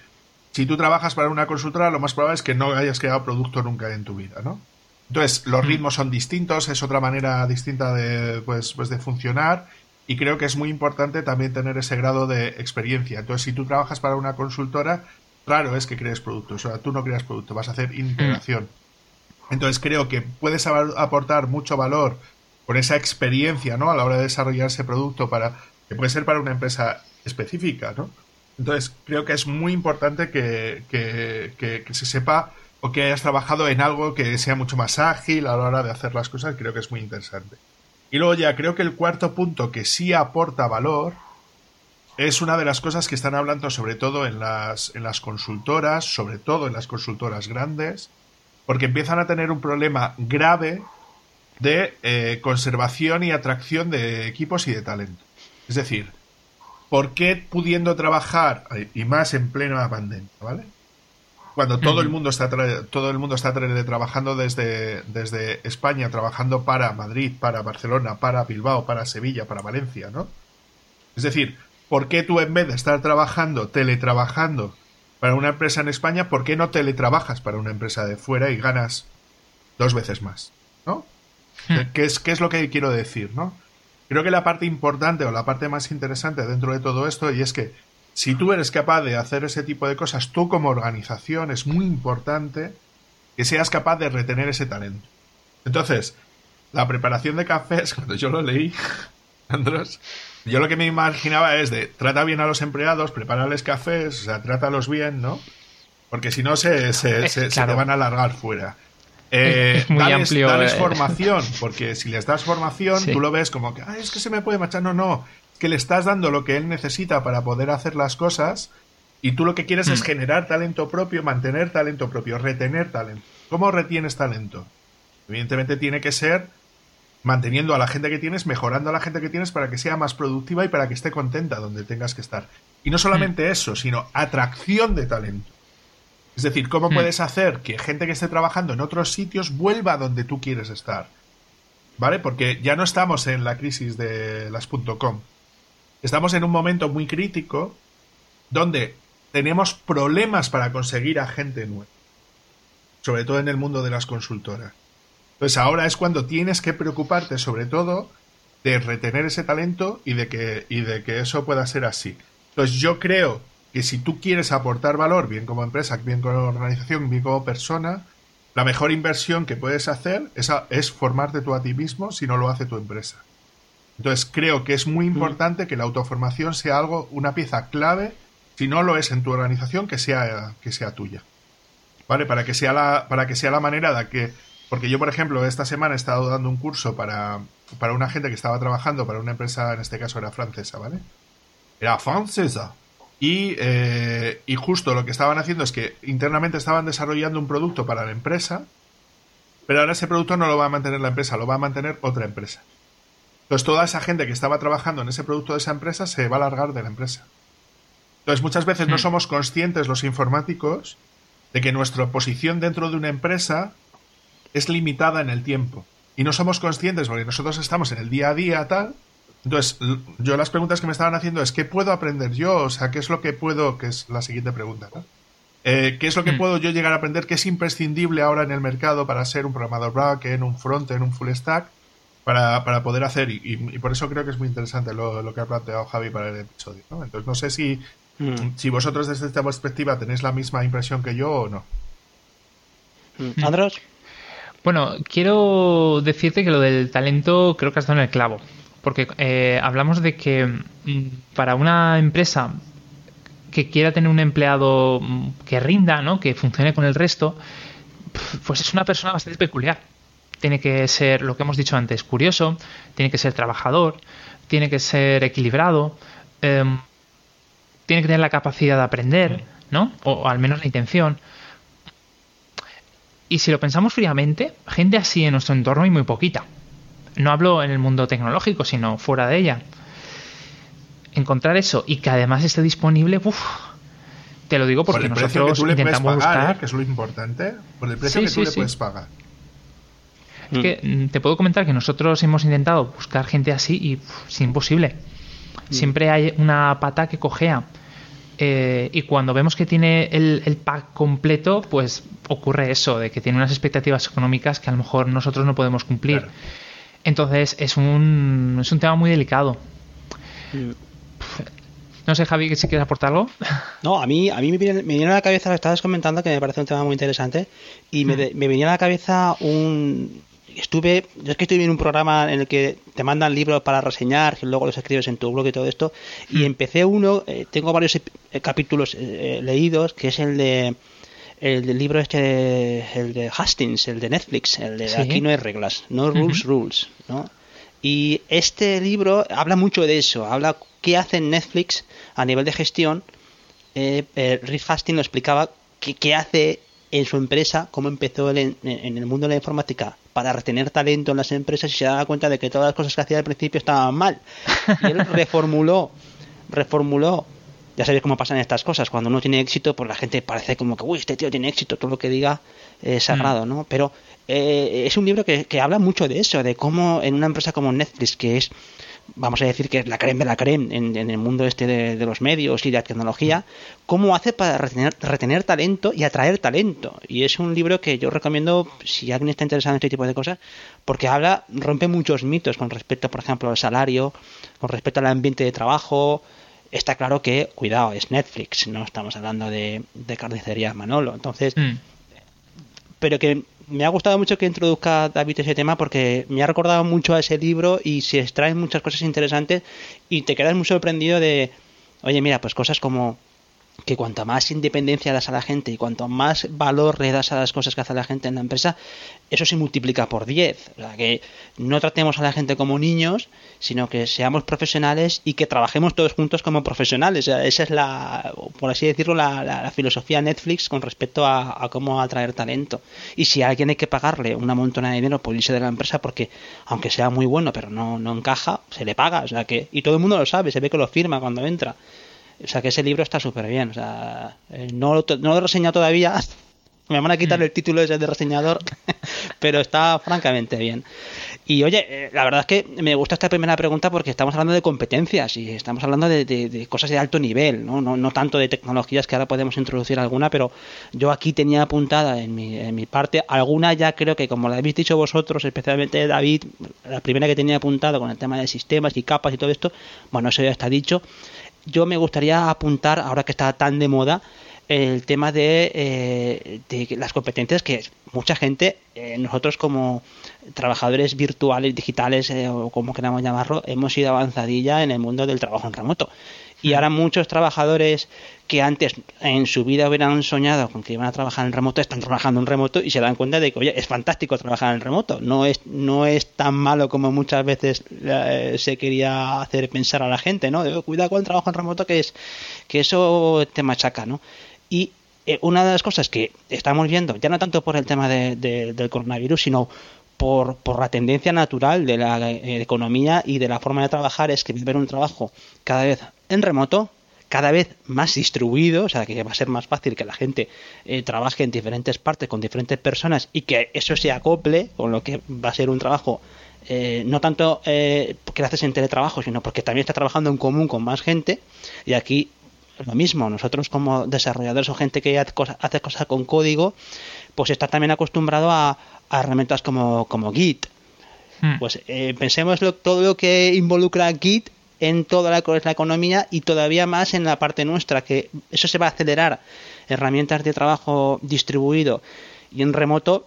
si tú trabajas para una consultora, lo más probable es que no hayas creado producto nunca en tu vida, ¿no? Entonces, los mm. ritmos son distintos, es otra manera distinta de, pues, pues de funcionar y creo que es muy importante también tener ese grado de experiencia. Entonces, si tú trabajas para una consultora, raro es que crees producto. O sea, tú no creas producto, vas a hacer integración. Mm. Entonces creo que puedes aportar mucho valor con esa experiencia, ¿no? A la hora de desarrollar ese producto para que puede ser para una empresa específica, ¿no? Entonces creo que es muy importante que, que, que, se sepa o que hayas trabajado en algo que sea mucho más ágil a la hora de hacer las cosas. Creo que es muy interesante. Y luego ya creo que el cuarto punto que sí aporta valor es una de las cosas que están hablando sobre todo en las, en las consultoras, sobre todo en las consultoras grandes, porque empiezan a tener un problema grave de eh, conservación y atracción de equipos y de talento. Es decir, ¿por qué pudiendo trabajar, y más en plena pandemia, ¿vale? Cuando todo el mundo está todo el mundo está trabajando desde, desde España, trabajando para Madrid, para Barcelona, para Bilbao, para Sevilla, para Valencia, ¿no? Es decir, ¿por qué tú en vez de estar trabajando, teletrabajando para una empresa en España, ¿por qué no teletrabajas para una empresa de fuera y ganas dos veces más? ¿No? Hmm. ¿Qué, es, ¿Qué es lo que quiero decir? ¿no? Creo que la parte importante o la parte más interesante dentro de todo esto y es que si tú eres capaz de hacer ese tipo de cosas, tú como organización es muy importante que seas capaz de retener ese talento. Entonces, la preparación de cafés, [laughs] cuando yo lo leí, [laughs] Andros, yo lo que me imaginaba es de trata bien a los empleados, prepárales cafés, o sea, trátalos bien, ¿no? Porque si no se, se, [laughs] se, te van a alargar fuera. Eh, es muy amplio, dales eh. formación, [laughs] porque si les das formación, tú lo ves como que, Ay, es que se me puede marchar. No, no, es que le estás dando lo que él necesita para poder hacer las cosas y tú lo que quieres es mm. generar talento propio, mantener talento propio, retener talento. ¿Cómo retienes talento? Evidentemente tiene que ser manteniendo a la gente que tienes, mejorando a la gente que tienes para que sea más productiva y para que esté contenta donde tengas que estar. Y no solamente hmm. eso, sino atracción de talento. Es decir, cómo hmm. puedes hacer que gente que esté trabajando en otros sitios vuelva a donde tú quieres estar. ¿Vale? Porque ya no estamos en la crisis de las .com. Estamos en un momento muy crítico donde tenemos problemas para conseguir a gente nueva. Sobre todo en el mundo de las consultoras. Pues ahora es cuando tienes que preocuparte sobre todo de retener ese talento y de que, y de que eso pueda ser así. Entonces yo creo que si tú quieres aportar valor, bien como empresa, bien como organización, bien como persona, la mejor inversión que puedes hacer es, es formarte tú a ti mismo si no lo hace tu empresa. Entonces creo que es muy mm. importante que la autoformación sea algo, una pieza clave, si no lo es en tu organización, que sea, que sea tuya. ¿Vale? Para que sea la, para que sea la manera de que porque yo, por ejemplo, esta semana he estado dando un curso para, para una gente que estaba trabajando para una empresa, en este caso era francesa, ¿vale? Era francesa. Y, eh, y justo lo que estaban haciendo es que internamente estaban desarrollando un producto para la empresa, pero ahora ese producto no lo va a mantener la empresa, lo va a mantener otra empresa. Entonces toda esa gente que estaba trabajando en ese producto de esa empresa se va a largar de la empresa. Entonces muchas veces no hmm. somos conscientes los informáticos de que nuestra posición dentro de una empresa es limitada en el tiempo. Y no somos conscientes porque nosotros estamos en el día a día tal. Entonces, yo las preguntas que me estaban haciendo es, ¿qué puedo aprender yo? O sea, ¿qué es lo que puedo, que es la siguiente pregunta, eh, ¿Qué es lo que hmm. puedo yo llegar a aprender? ¿Qué es imprescindible ahora en el mercado para ser un programador backend, un frontend, un full stack? Para, para poder hacer, y, por eso creo que es muy interesante lo, que ha planteado Javi para el episodio. Entonces, no sé si, hmm. si vosotros desde esta perspectiva tenéis la misma impresión que yo o no. Hmm. Andros. Bueno, quiero decirte que lo del talento creo que has dado en el clavo. porque eh, hablamos de que mm, para una empresa que quiera tener un empleado mm, que rinda, ¿no? que funcione con el resto, pues es una persona bastante peculiar. Tiene que ser, lo que hemos dicho antes, curioso, tiene que ser trabajador, tiene que ser equilibrado, em, tiene que tener la capacidad de aprender, ¿no? O, al menos la intención. Y si lo pensamos fríamente, gente así en nuestro entorno hay muy poquita. No hablo en el mundo tecnológico, sino fuera de ella. Encontrar eso y que además esté disponible, uff, te lo digo porque nosotros intentamos buscar. ¿eh? que es lo importante, por el precio que tú le puedes pagar. Es que mm, te puedo comentar que nosotros hemos intentado buscar gente así y es imposible. Mm. Siempre hay una pata que cojea. Eh, y cuando vemos que tiene el, pack completo, pues ocurre eso, de que tiene unas expectativas económicas que a lo mejor nosotros no podemos cumplir. Entonces es un, es un tema muy delicado. Mm. No sé, Javi, si quieres aportar algo. [laughs] No, a mí, a mí me, viene, a la cabeza, lo estabas comentando, que me parece un tema muy interesante, y me, me venía a la cabeza un, estuve, yo es que estoy en un programa en el que te mandan libros para reseñar, que luego los escribes en tu blog y todo esto, y hmm. empecé uno, eh, tengo varios eh, capítulos eh, leídos, que es el de el del libro este, el de Hastings, el de Netflix, el de aquí no hay reglas, no rules, rules, ¿no? Y este libro habla mucho de eso, habla qué hace Netflix a nivel de gestión. Eh, Rick Hastings lo explicaba qué hace en su empresa, cómo empezó en, en, el mundo de la informática para retener talento en las empresas y se daba cuenta de que todas las cosas que hacía al principio estaban mal. Y él [laughs] reformuló, reformuló. Ya sabéis cómo pasan estas cosas. Cuando uno tiene éxito, pues la gente parece como que, uy, este tío tiene éxito, todo lo que diga es sagrado, mm. ¿no? Pero eh, es un libro que, que habla mucho de eso, de cómo en una empresa como Netflix, que es vamos a decir que es la creme de la creme en, el mundo este de, los medios y de la tecnología, cómo hace para retener, retener, talento y atraer talento. Y es un libro que yo recomiendo si alguien está interesado en este tipo de cosas, porque habla, rompe muchos mitos con respecto, por ejemplo, al salario, con respecto al ambiente de trabajo. Está claro que, cuidado, es Netflix, no estamos hablando de, de carnicería Manolo. Entonces, mm. pero que me ha gustado mucho que introduzca David ese tema porque me ha recordado mucho a ese libro y se extraen muchas cosas interesantes y te quedas muy sorprendido de, oye, mira, pues cosas como que cuanto más independencia das a la gente y cuanto más valor le das a las cosas que hace la gente en la empresa, eso se multiplica por 10. O sea, que no tratemos a la gente como niños, sino que seamos profesionales y que trabajemos todos juntos como profesionales. esa es la, por así decirlo, la, filosofía Netflix con respecto a, cómo atraer talento. Y si alguien hay que pagarle una montona de dinero por irse de la empresa porque, aunque sea muy bueno, pero no, no encaja, se le paga. O sea, que, y todo el mundo lo sabe, se ve que lo firma cuando entra. O sea que ese libro está súper bien. O sea, eh, no, lo, no lo he reseñado todavía. [laughs] Me van a quitar mm. el título ese de reseñador, [laughs] pero está francamente bien. Y oye, eh, la verdad es que me gusta esta primera pregunta porque estamos hablando de competencias y estamos hablando de, cosas de alto nivel, ¿no? ¿no? No, tanto de tecnologías que ahora podemos introducir alguna, pero yo aquí tenía apuntada en mi, en mi parte alguna ya creo que como lo habéis dicho vosotros, especialmente David, la primera que tenía apuntado con el tema de sistemas y capas y todo esto, bueno, eso ya está dicho yo me gustaría apuntar, ahora que está tan de moda, el tema de, eh, las competencias que mucha gente, eh, nosotros como trabajadores virtuales, digitales eh, o como queramos llamarlo, hemos ido avanzadilla en el mundo del trabajo en remoto. Y ahora muchos trabajadores que antes en su vida hubieran soñado con que iban a trabajar en remoto, están trabajando en remoto y se dan cuenta de que, oye, es fantástico trabajar en remoto. No es, no es tan malo como muchas veces eh, se quería hacer pensar a la gente, ¿no? De, cuidado con el trabajo en remoto, que es que eso te machaca, ¿no? Y eh, una de las cosas que estamos viendo, ya no tanto por el tema del coronavirus, sino por, por la tendencia natural de la eh, economía y de la forma de trabajar es que ver un trabajo cada vez en remoto, cada vez más distribuido, o sea que va a ser más fácil que la gente eh, trabaje en diferentes partes con diferentes personas y que eso se acople con lo que va a ser un trabajo eh, no tanto eh, que lo haces en teletrabajo, sino porque también está trabajando en común con más gente y aquí lo mismo, nosotros como desarrolladores o gente que hace cosas con código, pues está también acostumbrado a, herramientas como, como Git. Hmm. Pues eh, pensemos todo lo que involucra Git en toda la, economía y todavía más en la parte nuestra, que eso se va a acelerar. Herramientas de trabajo distribuido y en remoto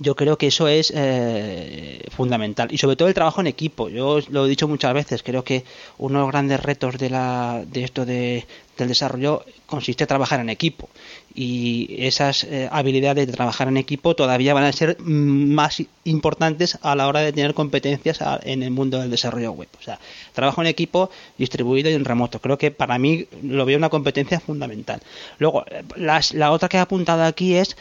yo creo que eso es eh, fundamental. Y sobre todo el trabajo en equipo. Yo lo he dicho muchas veces creo que uno de los grandes retos de la de esto de, del desarrollo consiste en trabajar en equipo. Y esas eh, habilidades de trabajar en equipo todavía van a ser más importantes a la hora de tener competencias en el mundo del desarrollo web. O sea trabajo en equipo distribuido y en remoto. Creo que para mí lo veo una competencia fundamental. Luego la otra que he apuntado aquí es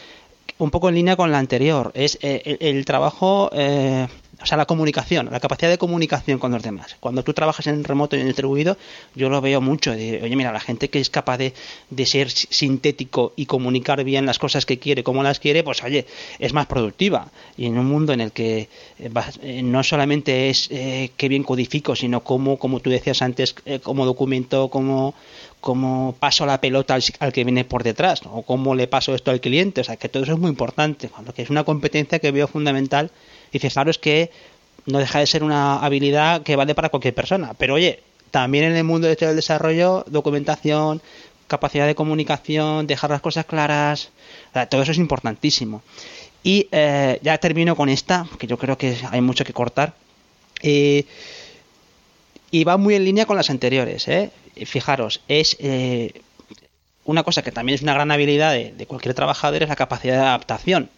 un poco en línea con la anterior, es eh, el, trabajo, eh, o sea, la comunicación, la capacidad de comunicación con los demás. Cuando tú trabajas en remoto y en distribuido, yo lo veo mucho. De, Oye, mira, la gente que es capaz de, de, ser sintético y comunicar bien las cosas que quiere, como las quiere, pues oye, es más productiva. Y en un mundo en el que eh, no solamente es qué bien codifico, sino como, como tú decías antes, como documento, como cómo paso la pelota al, que viene por detrás, o cómo le paso esto al cliente, o sea, que todo eso es muy importante, cuando que es una competencia que veo fundamental. Y es que no deja de ser una habilidad que vale para cualquier persona, pero oye, también en el mundo del desarrollo, documentación, capacidad de comunicación, dejar las cosas claras, todo eso es importantísimo. Y eh, ya termino con esta, que yo creo que hay mucho que cortar. Eh, y va muy en línea con las anteriores. ¿eh? Fijaros, es eh, una cosa que también es una gran habilidad de, cualquier trabajador, es la capacidad de adaptación.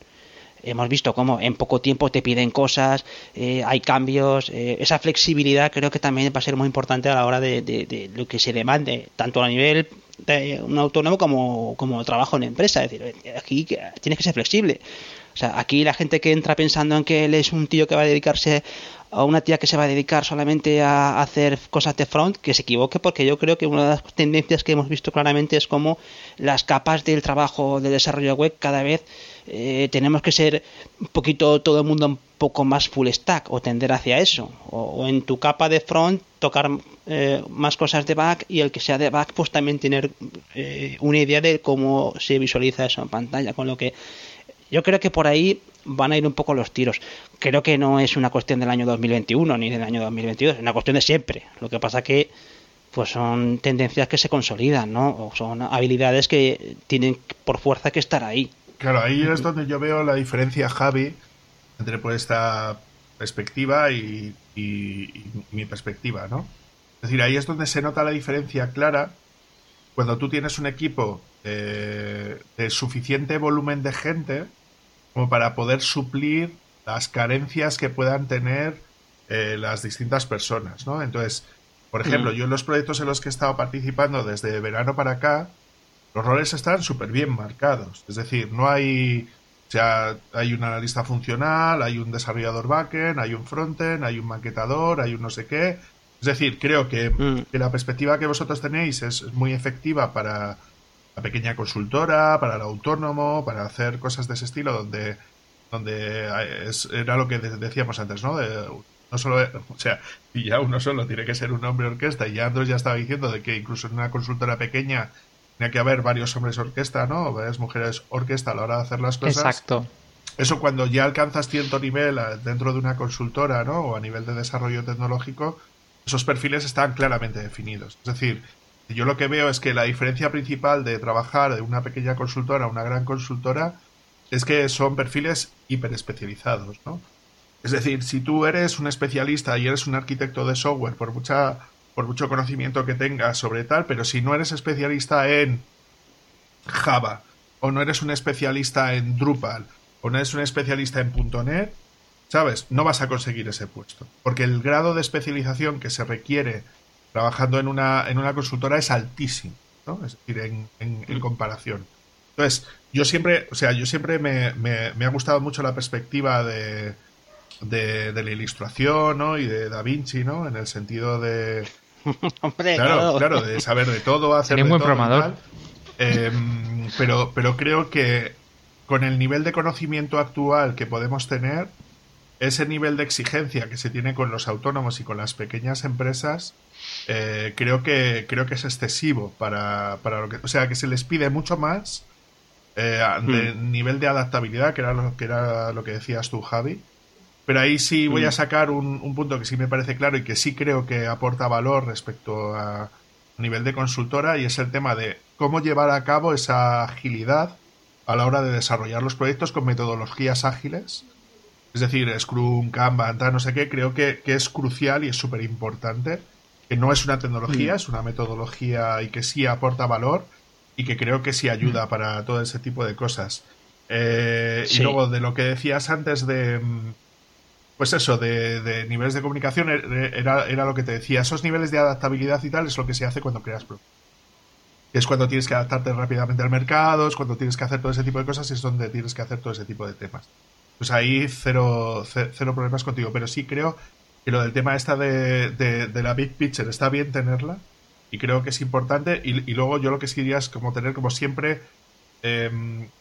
Hemos visto cómo en poco tiempo te piden cosas, eh, hay cambios, esa flexibilidad creo que también va a ser muy importante a la hora de, lo que se demande, tanto a nivel de un autónomo como, como trabajo en empresa. Es decir, aquí tienes que ser flexible. O sea, aquí la gente que entra pensando en que él es un tío que va a dedicarse a una tía que se va a dedicar solamente a hacer cosas de front, que se equivoque, porque yo creo que una de las tendencias que hemos visto claramente es como las capas del trabajo de desarrollo web cada vez eh, tenemos que ser un poquito todo el mundo un poco más full stack o tender hacia eso. O, en tu capa de front tocar eh, más cosas de back y el que sea de back pues también tener eh, una idea de cómo se visualiza eso en pantalla con lo que yo creo que por ahí van a ir un poco los tiros. Creo que no es una cuestión del año 2021 ni del año 2022, es una cuestión de siempre. Lo que pasa que pues son tendencias que se consolidan, ¿no? O son habilidades que tienen por fuerza que estar ahí. Claro, ahí es donde yo veo la diferencia, Javi, entre pues esta perspectiva y, mi perspectiva, ¿no? Es decir, ahí es donde se nota la diferencia clara cuando tú tienes un equipo eh, de suficiente volumen de gente como para poder suplir las carencias que puedan tener eh, las distintas personas, ¿no? Entonces, por ejemplo, mm. yo en los proyectos en los que he estado participando desde verano para acá, los roles están súper bien marcados. Es decir, no hay... O sea, hay un analista funcional, hay un desarrollador backend, hay un frontend, hay un maquetador, hay un no sé qué. Es decir, creo que, mm. que la perspectiva que vosotros tenéis es muy efectiva para, pequeña consultora, para el autónomo, para hacer cosas de ese estilo, donde, donde era lo que decíamos antes, ¿no? no solo, o sea, y ya uno solo tiene que ser un hombre orquesta, y ya Andros ya estaba diciendo de que incluso en una consultora pequeña tenía que haber varios hombres orquesta, ¿no? varias mujeres orquesta a la hora de hacer las cosas. Exacto. Eso cuando ya alcanzas cierto nivel dentro de una consultora, ¿no? O a nivel de desarrollo tecnológico, esos perfiles están claramente definidos. Es decir, yo lo que veo es que la diferencia principal de trabajar de una pequeña consultora a una gran consultora es que son perfiles hiperespecializados, ¿no? Es decir, si tú eres un especialista y eres un arquitecto de software, por mucha por mucho conocimiento que tengas sobre tal, pero si no eres especialista en Java, o no eres un especialista en Drupal, o no eres un especialista en .NET, ¿sabes? No vas a conseguir ese puesto. Porque el grado de especialización que se requiere trabajando en una, en una consultora es altísimo, ¿no? Es decir, en, en, comparación. Entonces, yo siempre, o sea, yo siempre me, me, ha gustado mucho la perspectiva de, de, la ilustración, ¿no? Y de Da Vinci, ¿no? En el sentido de... [laughs] claro, claro, de saber de todo, hacer de muy todo programador. Em, pero, pero creo que con el nivel de conocimiento actual que podemos tener, ese nivel de exigencia que se tiene con los autónomos y con las pequeñas empresas, eh, creo que creo que es excesivo para, para, lo que, o sea, que se les pide mucho más eh, de hmm. nivel de adaptabilidad, que era lo que era lo que decías tú, Javi. Pero ahí sí voy a hmm. sacar un, un, punto que sí me parece claro y que sí creo que aporta valor respecto a nivel de consultora y es el tema de cómo llevar a cabo esa agilidad a la hora de desarrollar los proyectos con metodologías ágiles es decir, Scrum, Kanban, tal, no sé qué, creo que, que es crucial y es súper importante. Que no es una tecnología, es una metodología y que sí aporta valor y que creo que sí ayuda para todo ese tipo de cosas. Eh, Y luego de lo que decías antes de. mm, Pues eso, de, de niveles de comunicación, eh, era, era lo que te decía. Esos niveles de adaptabilidad y tal es lo que se hace cuando creas productos. Es cuando tienes que adaptarte rápidamente al mercado, es cuando tienes que hacer todo ese tipo de cosas y es donde tienes que hacer todo ese tipo de temas. Pues ahí cero, ce- cero problemas contigo. Pero sí creo que lo del tema esta de, de- de la big picture está bien tenerla y creo que es importante. Y, y luego yo lo que sí diría es como tener como siempre, eh,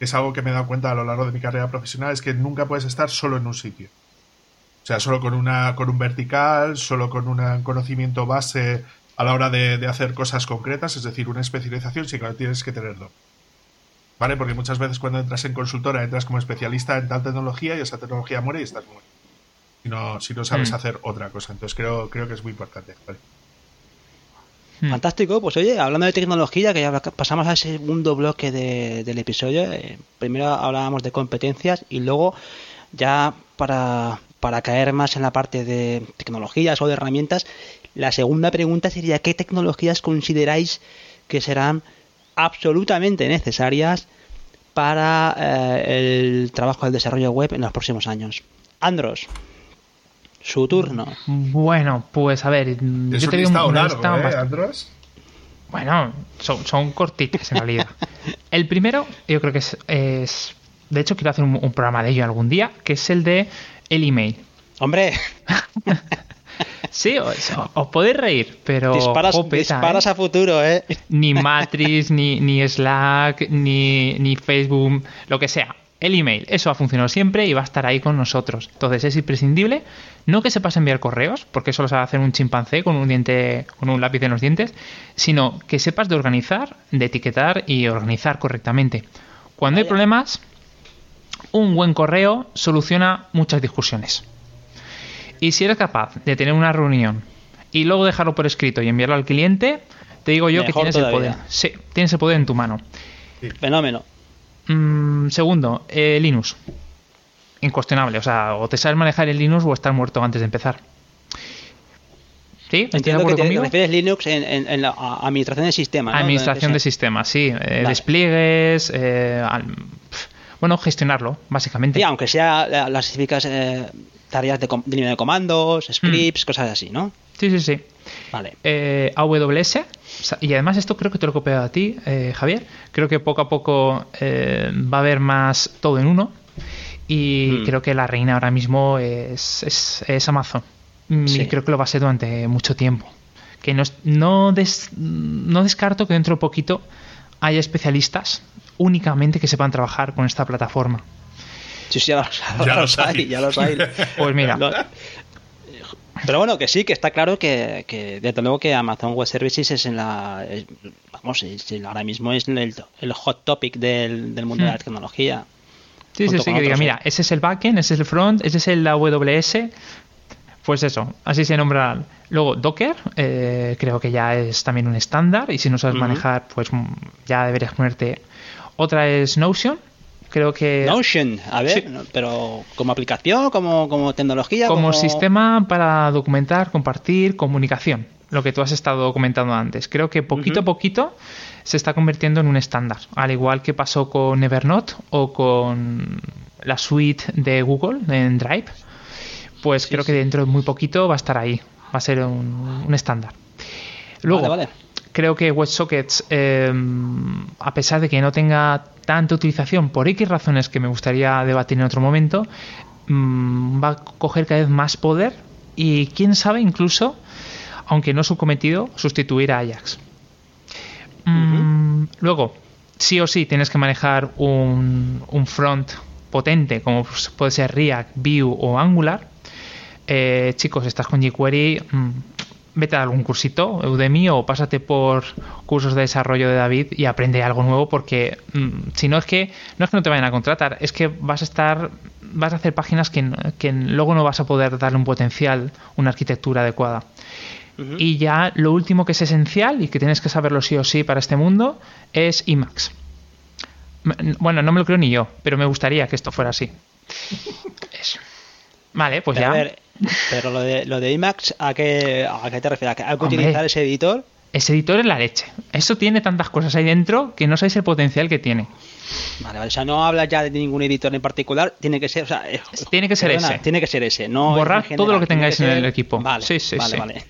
es algo que me he dado cuenta a lo largo de mi carrera profesional, es que nunca puedes estar solo en un sitio. O sea, solo con, una, con un vertical, solo con un conocimiento base a la hora de, de hacer cosas concretas, es decir, una especialización, sí que tienes que tenerlo. ¿Vale? Porque muchas veces cuando entras en consultora entras como especialista en tal tecnología y esa tecnología muere y estás muerto. Si no, si no sabes Mm. hacer otra cosa. Entonces creo, creo que es muy importante. ¿vale? Hmm. Fantástico, pues oye, hablando de tecnología, que ya pasamos al segundo bloque de- del episodio. eh, primero hablábamos de competencias y luego ya para, para caer más en la parte de tecnologías o de herramientas, la segunda pregunta sería ¿qué tecnologías consideráis que serán absolutamente necesarias para eh, el trabajo del desarrollo web en los próximos años? Andros, su turno. Bueno, pues a ver, Es yo un te digo listado una largo, lista ¿eh? Bueno, son, son cortitas en realidad. [laughs] El primero, yo creo que es, es- De hecho, quiero hacer un, un programa de ello algún día, que es el de el email. Hombre, [laughs] Sí, os, os podéis reír, pero. disparas ¿eh? a futuro, ¿eh? Ni Matrix, ni, ni Slack, ni, ni Facebook, lo que sea. El email, eso ha funcionado siempre y va a estar ahí con nosotros. Entonces es imprescindible, no que sepas enviar correos, porque eso lo sabe hacer un chimpancé con un diente, con un lápiz en los dientes, sino que sepas de organizar, de etiquetar y organizar correctamente. Cuando hay problemas, un buen correo soluciona muchas discusiones. Y si eres capaz de tener una reunión y luego dejarlo por escrito y enviarlo al cliente, te digo yo que tienes el poder. Sí, tienes el poder en tu mano. Fenómeno. Mm, segundo, eh, Linux. Incuestionable. O sea, o te sabes manejar el Linux o estás muerto antes de empezar. ¿Sí? ¿Estás de Entiendo que te conmigo? refieres Linux en, en- en la administración de sistemas. ¿no? Administración de sistemas, sí. Eh, Vale. Despliegues. eh, al- pf, bueno, gestionarlo, básicamente. Sí, aunque sea la- las típicas eh, tareas de, de línea de comandos, Mm. scripts, cosas así, ¿no? Sí, sí, sí. Vale. eh, AWS. Y además esto creo que te lo he copiado a ti, eh, Javier. Creo que poco a poco eh, va a haber más todo en uno. Y Mm. creo que la reina ahora mismo es, es, es Amazon. Sí. Y creo que lo va a ser durante mucho tiempo. Que no, no, des- no descarto que dentro de poquito haya especialistas únicamente que sepan trabajar con esta plataforma. Sí, sí, ya los, [laughs] Ya ya los los hay, hay. ya los hay. Pues mira. Pero bueno, que sí, que está claro que, que desde luego que Amazon Web Services es en la. es- vamos, es ahora mismo es el, el hot topic del, del mundo de la Hmm. tecnología. Sí, sí, sí, que diga, mira, ese es el backend, ese es el front, ese es el AWS. Pues eso, así se nombra. Luego, Docker, eh, creo que ya es también un estándar y si no sabes manejar, pues ya deberías ponerte. Otra es Notion, creo que Notion, a ver, Sí. pero como aplicación, como, como tecnología. como sistema para documentar, compartir, comunicación, lo que tú has estado comentando antes. Creo que poquito a poquito se está convirtiendo en un estándar, al igual que pasó con Evernote o con la suite de Google en Drive. Pues Sí, creo sí. que dentro de muy poquito va a estar ahí, va a ser un, un estándar. Luego, Vale, vale. Creo que WebSockets, eh, a pesar de que no tenga tanta utilización por X razones que me gustaría debatir en otro momento, mm, va a coger cada vez más poder y quién sabe incluso, aunque no es su cometido, sustituir a Ajax. Mm, Luego, sí o sí tienes que manejar un, un front potente como puede ser React, Vue o Angular. Eh, chicos, estás con jQuery, mm, vete a algún cursito, Udemy, o pásate por cursos de desarrollo de David y aprende algo nuevo porque mm, si no es que no es que no te vayan a contratar, es que vas a estar vas a hacer páginas que, que luego no vas a poder darle un potencial, una arquitectura adecuada. Y ya lo último que es esencial y que tienes que saberlo sí o sí para este mundo es Emacs. M- Bueno, no me lo creo ni yo, pero me gustaría que esto fuera así. [laughs] Eso. Vale, pues Pero, ya. a ver, pero lo de, lo de IMAX, ¿a qué, ¿a qué te refieres? ¿A que hay que Hombre. utilizar ese editor? Ese editor es la leche. Eso tiene tantas cosas ahí dentro que no sabéis el potencial que tiene. Vale, vale, o sea, no hablas ya de ningún editor en particular, tiene que ser, o sea, eh, Tiene que ser perdona, ese. Tiene que ser ese, no general, todo lo que tengáis en el equipo. Vale, Sí, sí, vale, sí. vale.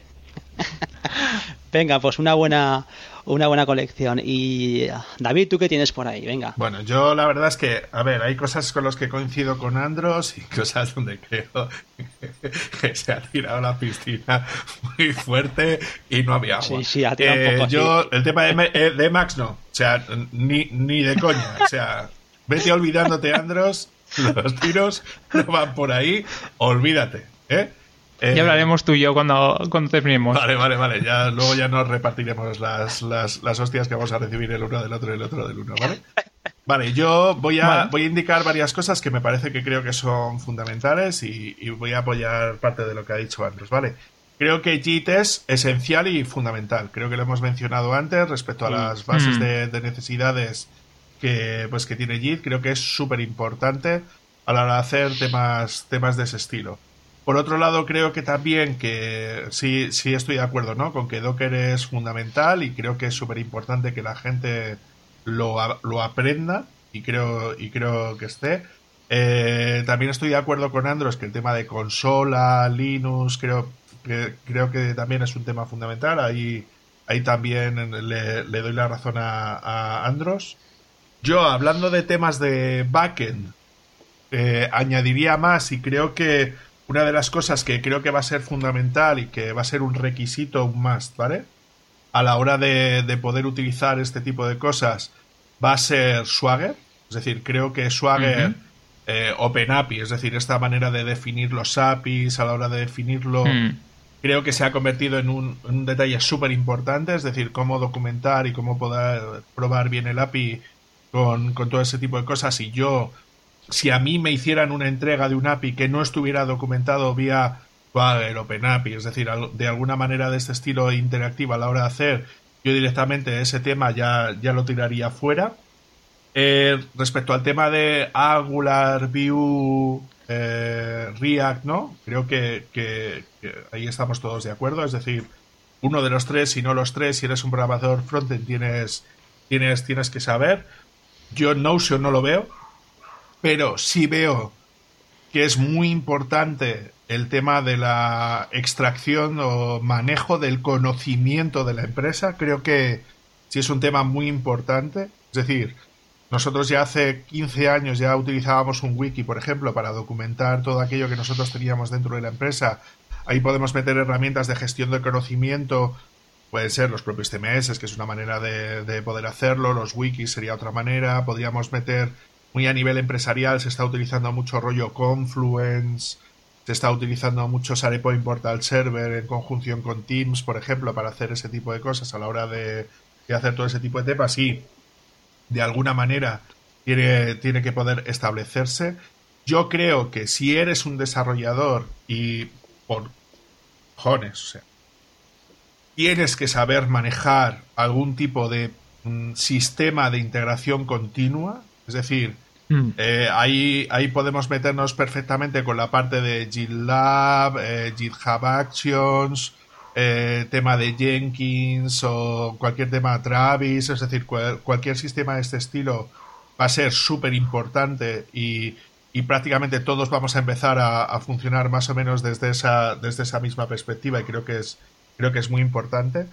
[laughs] Venga, pues una buena una buena colección. Y David, ¿tú qué tienes por ahí? Venga. Bueno, yo la verdad es que, a ver, hay cosas con las que coincido con Andros y [laughs] cosas donde creo [laughs] que se ha tirado la piscina muy fuerte y no había agua. Sí, sí, ha tirado un Eh, así. Yo, el tema de, eh, de Max no, o sea, ni, ni de coña, o sea, vete olvidándote, Andros, [laughs] los tiros no van por ahí, olvídate, ¿eh? Eh, Ya hablaremos tú y yo cuando, cuando terminemos. Vale, vale, vale. Ya, luego ya nos repartiremos las, las, las hostias que vamos a recibir el uno del otro y el otro del uno, ¿vale? Vale, yo voy a, Vale. voy a indicar varias cosas que me parece que creo que son fundamentales y, y voy a apoyar parte de lo que ha dicho Andros, ¿vale? Creo que JIT es esencial y fundamental. Creo que lo hemos mencionado antes respecto a las bases Mm. de, de necesidades que, pues, que tiene JIT. Creo que es súper importante a la hora de hacer temas, temas de ese estilo. Por otro lado, creo que también que sí, sí estoy de acuerdo, ¿no? Con que Docker es fundamental y creo que es súper importante que la gente lo, lo aprenda y creo, y creo que esté. Eh, también estoy de acuerdo con Andros que el tema de consola, Linux, creo que, creo que también es un tema fundamental. Ahí, ahí también le, doy la razón a, a Andros. Yo, hablando de temas de backend, eh, añadiría más y creo que una de las cosas que creo que va a ser fundamental y que va a ser un requisito, un must, ¿vale? A la hora de, de poder utilizar este tipo de cosas va a ser Swagger. Es decir, creo que Swagger, Ujú. eh, Open API, es decir, esta manera de definir los APIs, a la hora de definirlo, Mm. creo que se ha convertido en un, en un detalle súper importante, es decir, cómo documentar y cómo poder probar bien el API con, con todo ese tipo de cosas. Y yo, si a mí me hicieran una entrega de un API que no estuviera documentado vía Swagger, OpenAPI, es decir, de alguna manera de este estilo interactivo a la hora de hacer, yo directamente ese tema ya, ya lo tiraría fuera. Eh, respecto al tema de Angular, Vue, eh, React, ¿no? Creo que, que- que ahí estamos todos de acuerdo. Es decir, uno de los tres, si no los tres, si eres un programador frontend, tienes, tienes, tienes que saber. Yo Notion no lo veo, pero sí veo que es muy importante el tema de la extracción o manejo del conocimiento de la empresa. Creo que sí es un tema muy importante. Es decir, nosotros ya hace 15 años ya utilizábamos un wiki, por ejemplo, para documentar todo aquello que nosotros teníamos dentro de la empresa. Ahí podemos meter herramientas de gestión de conocimiento, pueden ser los propios CMS, que es una manera de, de poder hacerlo, los wikis sería otra manera, podríamos meter muy a nivel empresarial, se está utilizando mucho rollo Confluence, se está utilizando mucho SharePoint Portal Server en conjunción con Teams, por ejemplo, para hacer ese tipo de cosas a la hora de, de hacer todo ese tipo de temas y de alguna manera tiene, tiene que poder establecerse. Yo creo que si eres un desarrollador y por cojones, o sea, tienes que saber manejar algún tipo de mm, sistema de integración continua, es decir, Mm. eh, ahí, ahí podemos meternos perfectamente con la parte de GitLab, eh, GitHub Actions, eh, tema de Jenkins o cualquier tema Travis, es decir, cual- cualquier sistema de este estilo va a ser súper importante y, y prácticamente todos vamos a empezar a, a funcionar más o menos desde esa, desde esa misma perspectiva y creo que es, creo que es muy importante.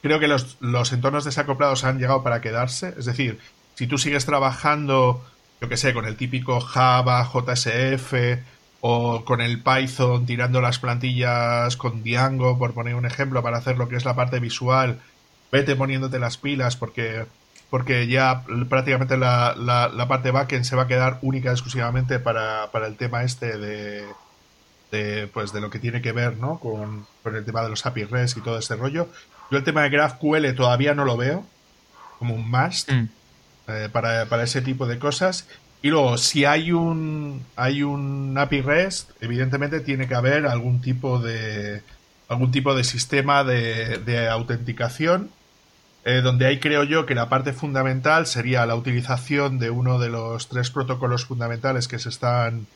Creo que los, los entornos desacoplados han llegado para quedarse, es decir, si tú sigues trabajando yo que sé, con el típico Java, JSF o con el Python tirando las plantillas con Django, por poner un ejemplo, para hacer lo que es la parte visual, vete poniéndote las pilas porque, porque ya prácticamente la, la, la parte backend se va a quedar única exclusivamente para, para el tema este de, de, pues, de lo que tiene que ver ¿no? con, con el tema de los API REST y todo este rollo. Yo el tema de GraphQL todavía no lo veo como un must Mm. Eh, para, para ese tipo de cosas. Y luego, si hay un, hay un API REST, evidentemente tiene que haber algún tipo de, algún tipo de sistema de, de autenticación, eh, donde ahí creo yo que la parte fundamental sería la utilización de uno de los tres protocolos fundamentales que se están,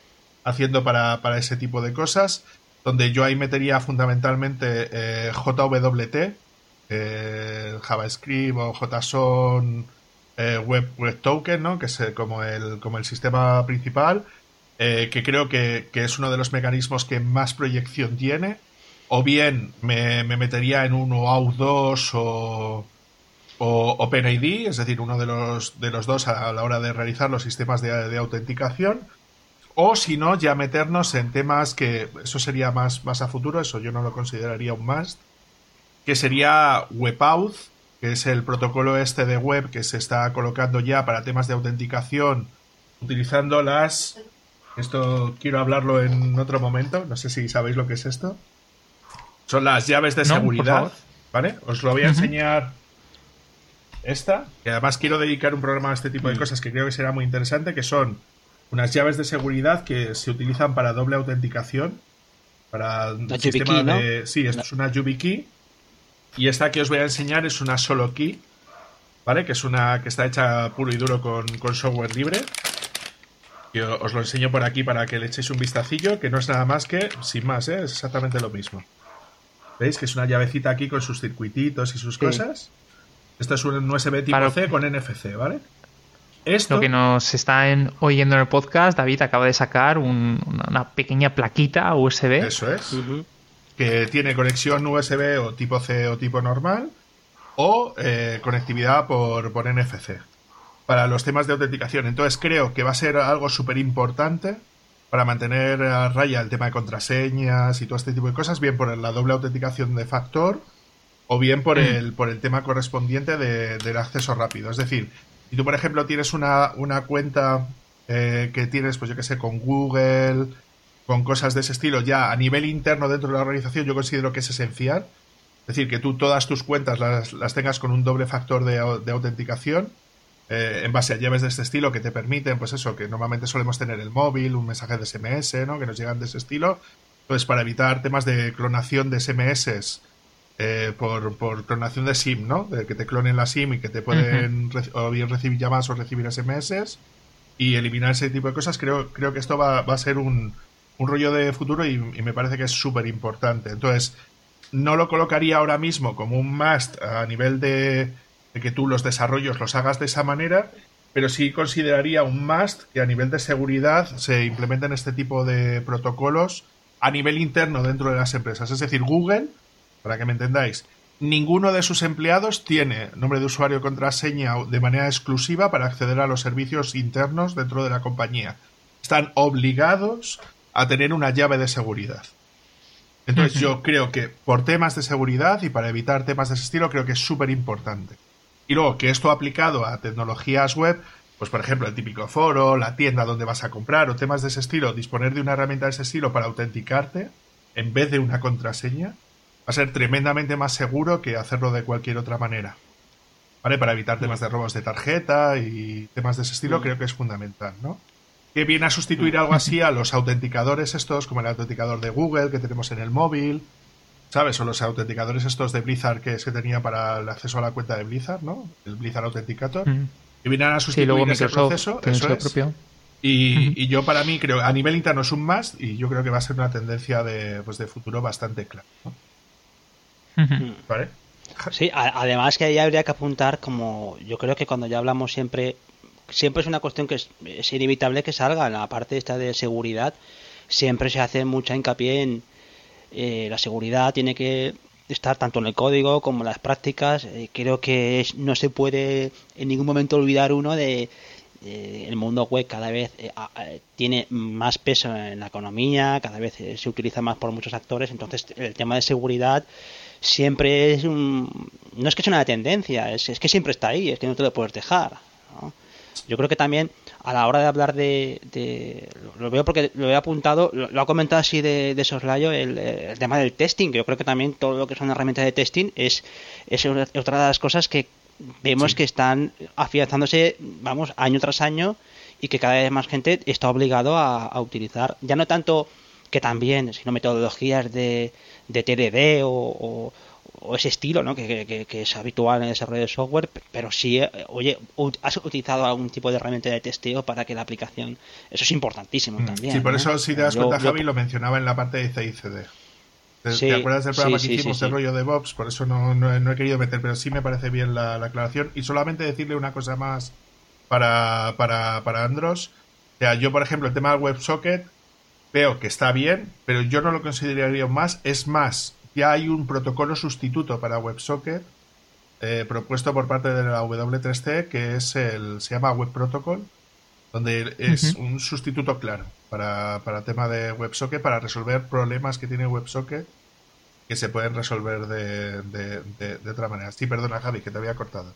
haciendo para, para ese tipo de cosas, donde yo ahí metería fundamentalmente eh, JWT, JavaScript o JSON eh, Web, Token, ¿no? que es como, el, como el sistema principal, que creo que, que, es uno de los mecanismos que más proyección tiene, o bien me, me metería en un OAuth 2 o o OpenID, es decir, uno de los, de los dos a la hora de realizar los sistemas de, autenticación, o si no, ya meternos en temas que eso sería más, más a futuro, eso yo no lo consideraría un must, que sería WebAuth, que es el protocolo este de web que se está colocando ya para temas de autenticación utilizando las... Esto quiero hablarlo en otro momento, no sé si sabéis lo que es esto. Son las llaves de seguridad, ¿vale? Os lo voy a enseñar esta, que además quiero dedicar un programa a este tipo de cosas que creo que será muy interesante, que son unas llaves de seguridad que se utilizan para doble autenticación. Para un sistema de. Sí, esto es una YubiKey. Y esta que os voy a enseñar es una solo key. ¿Vale? Que es una que está hecha puro y duro con, software libre. Y os lo enseño por aquí para que le echéis un vistacillo, que no es nada más que, sin más, ¿eh? es exactamente lo mismo. ¿Veis? Que es una llavecita aquí con sus circuititos y sus cosas. Esto es un USB tipo C con NFC, ¿vale? Esto... Lo que nos está oyendo en el podcast, David acaba de sacar una pequeña plaquita USB. Eso es. Que tiene conexión USB o tipo C o tipo normal o eh, conectividad por, por NFC para los temas de autenticación. Entonces creo que va a ser algo súper importante para mantener a raya el tema de contraseñas y todo este tipo de cosas, bien por la doble autenticación de factor o bien por, mm. el, por el tema correspondiente del acceso rápido. Es decir, si tú, por ejemplo, tienes una, una cuenta eh, que tienes, pues yo qué sé, con Google, con cosas de ese estilo, ya a nivel interno dentro de la organización, yo considero que es esencial. Es decir, que tú todas tus cuentas las, las tengas con un doble factor de, de autenticación. Eh, en base a llaves de este estilo que te permiten, pues eso, que normalmente solemos tener el móvil, un mensaje de SMS, ¿no? Que nos llegan de ese estilo. Entonces, para evitar temas de clonación de SMS eh, por, por, clonación de SIM, ¿no? De que te clonen la SIM y que te pueden o bien recibir llamadas o recibir SMS y eliminar ese tipo de cosas. Creo, creo que esto va, va a ser un, un, rollo de futuro y, me parece que es súper importante. Entonces, no lo colocaría ahora mismo como un must a nivel de, que tú los desarrollos los hagas de esa manera, pero sí consideraría un must que a nivel de seguridad se implementen este tipo de protocolos a nivel interno dentro de las empresas. Es decir, Google para que me entendáis, ninguno de sus empleados tiene nombre de usuario contraseña de manera exclusiva para acceder a los servicios internos dentro de la compañía. Están obligados a tener una llave de seguridad. Entonces yo creo que por temas de seguridad y para evitar temas de ese estilo creo que es súper importante. Y luego que esto aplicado a tecnologías web, pues por ejemplo el típico foro, la tienda donde vas a comprar o temas de ese estilo, disponer de una herramienta de ese estilo para autenticarte en vez de una contraseña, va a ser tremendamente más seguro que hacerlo de cualquier otra manera. ¿Vale? Para evitar temas de robos de tarjeta y temas de ese estilo, creo que es fundamental, ¿no? Que viene a sustituir algo así a los autenticadores estos, como el autenticador de Google que tenemos en el móvil, ¿sabes? O los autenticadores estos de Blizzard que se tenía para el acceso a la cuenta de Blizzard, ¿no? El Blizzard Authenticator. Mm. Que vienen a sustituir ese proceso, eso es. Y, y, yo para mí creo, a nivel interno es un más y yo creo que va a ser una tendencia de, pues de futuro bastante clara. ¿no? Sí, además que ahí habría que apuntar como yo creo que cuando ya hablamos siempre siempre es una cuestión que es, inevitable que salga. En la parte esta de seguridad siempre se hace mucha hincapié en eh, la seguridad tiene que estar tanto en el código como en las prácticas. Eh, creo que no se puede en ningún momento olvidar uno de el mundo web cada vez eh, tiene más peso en la economía, cada vez se utiliza más por muchos actores, entonces el tema de seguridad siempre es un... No es que sea una tendencia, es, es que siempre está ahí, es que no te lo puedes dejar. Yo creo que también a la hora de hablar de... lo veo porque lo he apuntado, lo, ha comentado así de, de soslayo el, tema del testing. Yo creo que también todo lo que son herramientas de testing es, es otra de las cosas que vemos que están afianzándose, vamos, año tras año y que cada vez más gente está obligado a utilizar. Ya no tanto que también, sino metodologías de, de TDD o, o ese estilo, ¿no? Que, es habitual en el desarrollo de software, pero sí, eh, oye, has utilizado algún tipo de herramienta de testeo para que la aplicación, eso es importantísimo mm. también. Sí, por eso si te das cuenta, Javi, lo mencionaba en la parte de CICD. ¿Te, acuerdas del programa que hicimos de rollo de Bobs? Por eso no, no, he querido meter, pero sí me parece bien la, aclaración. Y solamente decirle una cosa más para, para, para Andros. O sea, yo, por ejemplo, el tema del WebSocket veo que está bien, pero yo no lo consideraría más. Es más, ya hay un protocolo sustituto para WebSocket eh, propuesto por parte de la W3C que es el se llama Web Protocol, donde es un sustituto claro para, para tema de WebSocket para resolver problemas que tiene WebSocket que se pueden resolver de, de, otra manera. Sí, perdona Javi, que te había cortado.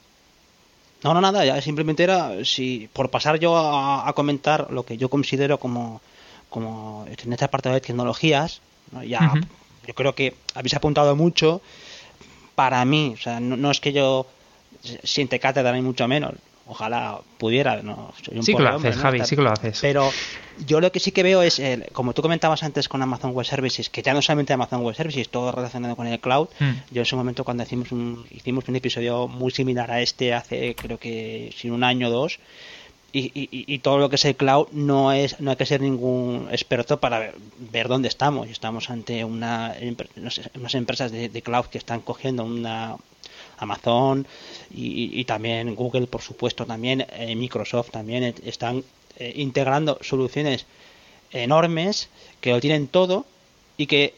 No, no, nada, ya simplemente era si por pasar yo a, comentar lo que yo considero como, como en esta parte de tecnologías, ya yo creo que habéis apuntado mucho para mí, o sea, no, es que yo siente cátedra ni mucho menos, ojalá pudiera, no sí que lo haces, Javi, sí que lo haces. Pero yo lo que sí que veo es, como tú comentabas antes con Amazon Web Services, que ya no solamente Amazon Web Services, todo relacionado con el cloud. Hmm. Yo en su momento cuando hicimos un, hicimos un episodio muy similar a este hace creo que sin un año o dos, y, todo lo que es el cloud no es no hay que ser ningún experto para ver, dónde estamos. Estamos ante una, unas empresas de, cloud que están cogiendo una Amazon y, también Google, por supuesto, también eh, Microsoft también eh, están eh, integrando soluciones enormes que lo tienen todo y que